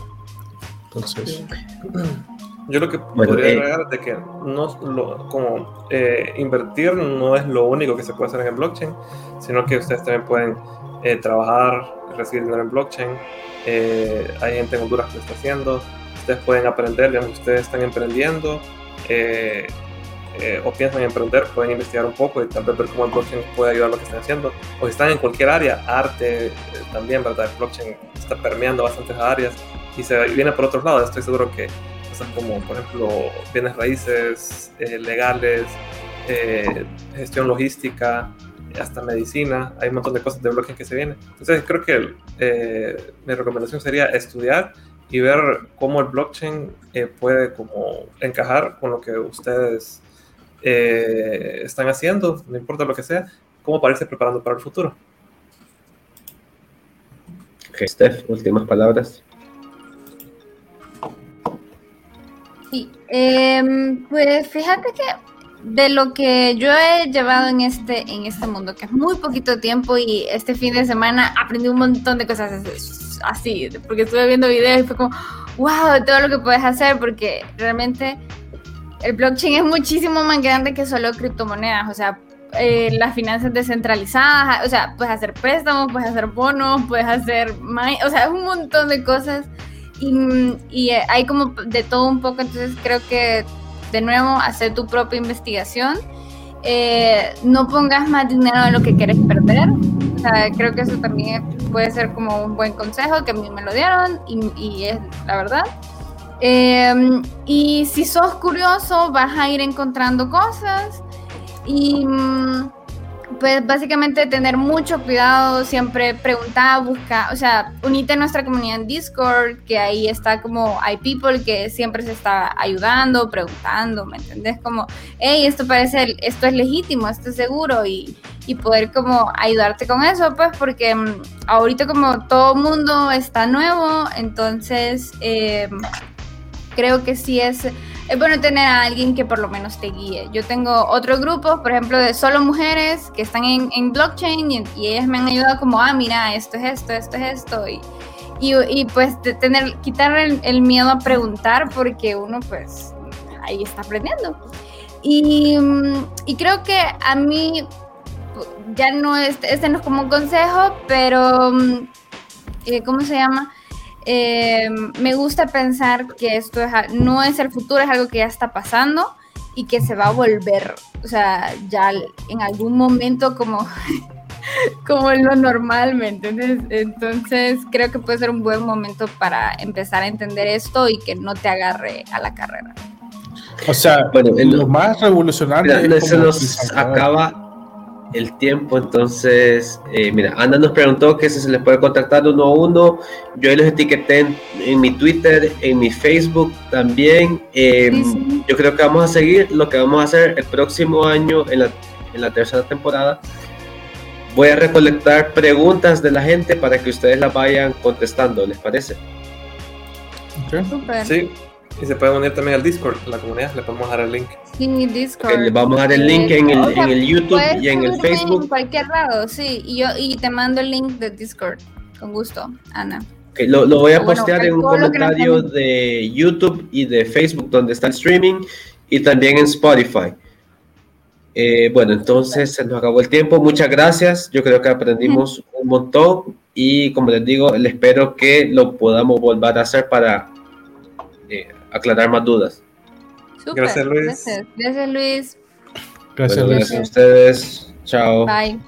Entonces, Yo lo que Bueno, podría eh, agregar es de que no, lo- como eh, invertir no es lo único que se puede hacer en el blockchain, sino que ustedes también pueden eh, trabajar, recibir dinero en blockchain. Eh, hay gente en Honduras que lo está haciendo. Ustedes pueden aprender, digamos, ustedes están emprendiendo eh, eh, o piensan en emprender, pueden investigar un poco y tal vez ver cómo el blockchain puede ayudar a lo que están haciendo. O si están en cualquier área, arte también, ¿verdad? El blockchain está permeando bastantes áreas y se viene por otros lados. Estoy seguro que cosas como, por ejemplo, bienes raíces, legales, gestión logística, hasta medicina, hay un montón de cosas de blockchain que se vienen. Entonces creo que eh, mi recomendación sería estudiar y ver cómo el blockchain eh, puede como encajar con lo que ustedes eh, están haciendo, no importa lo que sea, cómo para irse preparando para el futuro. Steph, últimas palabras. Sí, em, pues fíjate que de lo que yo he llevado en este, en este mundo, que es muy poquito tiempo y este fin de semana aprendí un montón de cosas así, porque estuve viendo videos y fue como, wow, todo lo que puedes hacer, porque realmente el blockchain es muchísimo más grande que solo criptomonedas, o sea, eh, las finanzas descentralizadas, o sea, puedes hacer préstamos, puedes hacer bonos, puedes hacer, o sea, un montón de cosas y, y hay como de todo un poco, entonces creo que de nuevo, hacer tu propia investigación. Eh, no pongas más dinero de lo que quieres perder. O sea, creo que eso también puede ser como un buen consejo que a mí me lo dieron y, es la verdad. Em, y si sos curioso, vas a ir encontrando cosas y mm, pues básicamente tener mucho cuidado, siempre preguntar, buscar, o sea, unite a nuestra comunidad en Discord, que ahí está como, hay people que siempre se está ayudando, preguntando, ¿me entendés? Como, hey, esto parece, esto es legítimo, esto es seguro y, y poder como ayudarte con eso, pues porque mm, ahorita como todo mundo está nuevo, entonces eh, creo que sí es es bueno tener a alguien que por lo menos te guíe. Yo tengo otro grupo, por ejemplo, de solo mujeres que están en, blockchain y, ellas me han ayudado como, ah, mira, esto es esto, esto es esto. Y, y, pues de tener, quitar el, miedo a preguntar porque uno pues ahí está aprendiendo. Y, y creo que a mí ya no es, este no es como un consejo, pero eh, ¿cómo se llama? Eh, me gusta pensar que esto no es el futuro, es algo que ya está pasando y que se va a volver, o sea, ya en algún momento como, como lo normal, ¿me entiendes? Entonces creo que puede ser un buen momento para empezar a entender esto y que no te agarre a la carrera. O sea, bueno, lo más revolucionario es se nos acaba el tiempo. Entonces, eh, mira, Ana nos preguntó que si se les puede contactar uno a uno. Yo los etiqueté en, mi Twitter, en mi Facebook también. Em, yo creo que vamos a seguir lo que vamos a hacer el próximo año en la, en la tercera temporada. Voy a recolectar preguntas de la gente para que ustedes las vayan contestando, ¿les parece? Sí, y se pueden unir también al Discord, la comunidad, le podemos dar el link. Sí, Discord. le vamos a dar el link en el, en el YouTube y en el Facebook. En cualquier lado, sí. Y yo y te mando el link de Discord. Con gusto, Ana. lo, lo, voy a postear en un comentario de YouTube y de Facebook donde está el streaming y también en Spotify. Eh, bueno, entonces se nos acabó el tiempo. Muchas gracias. Yo creo que aprendimos un montón y como les digo, les espero que lo podamos volver a hacer para eh, aclarar más dudas. Gracias Luis. Gracias, Luis. Gracias, bueno, gracias a ustedes. Chao. Bye.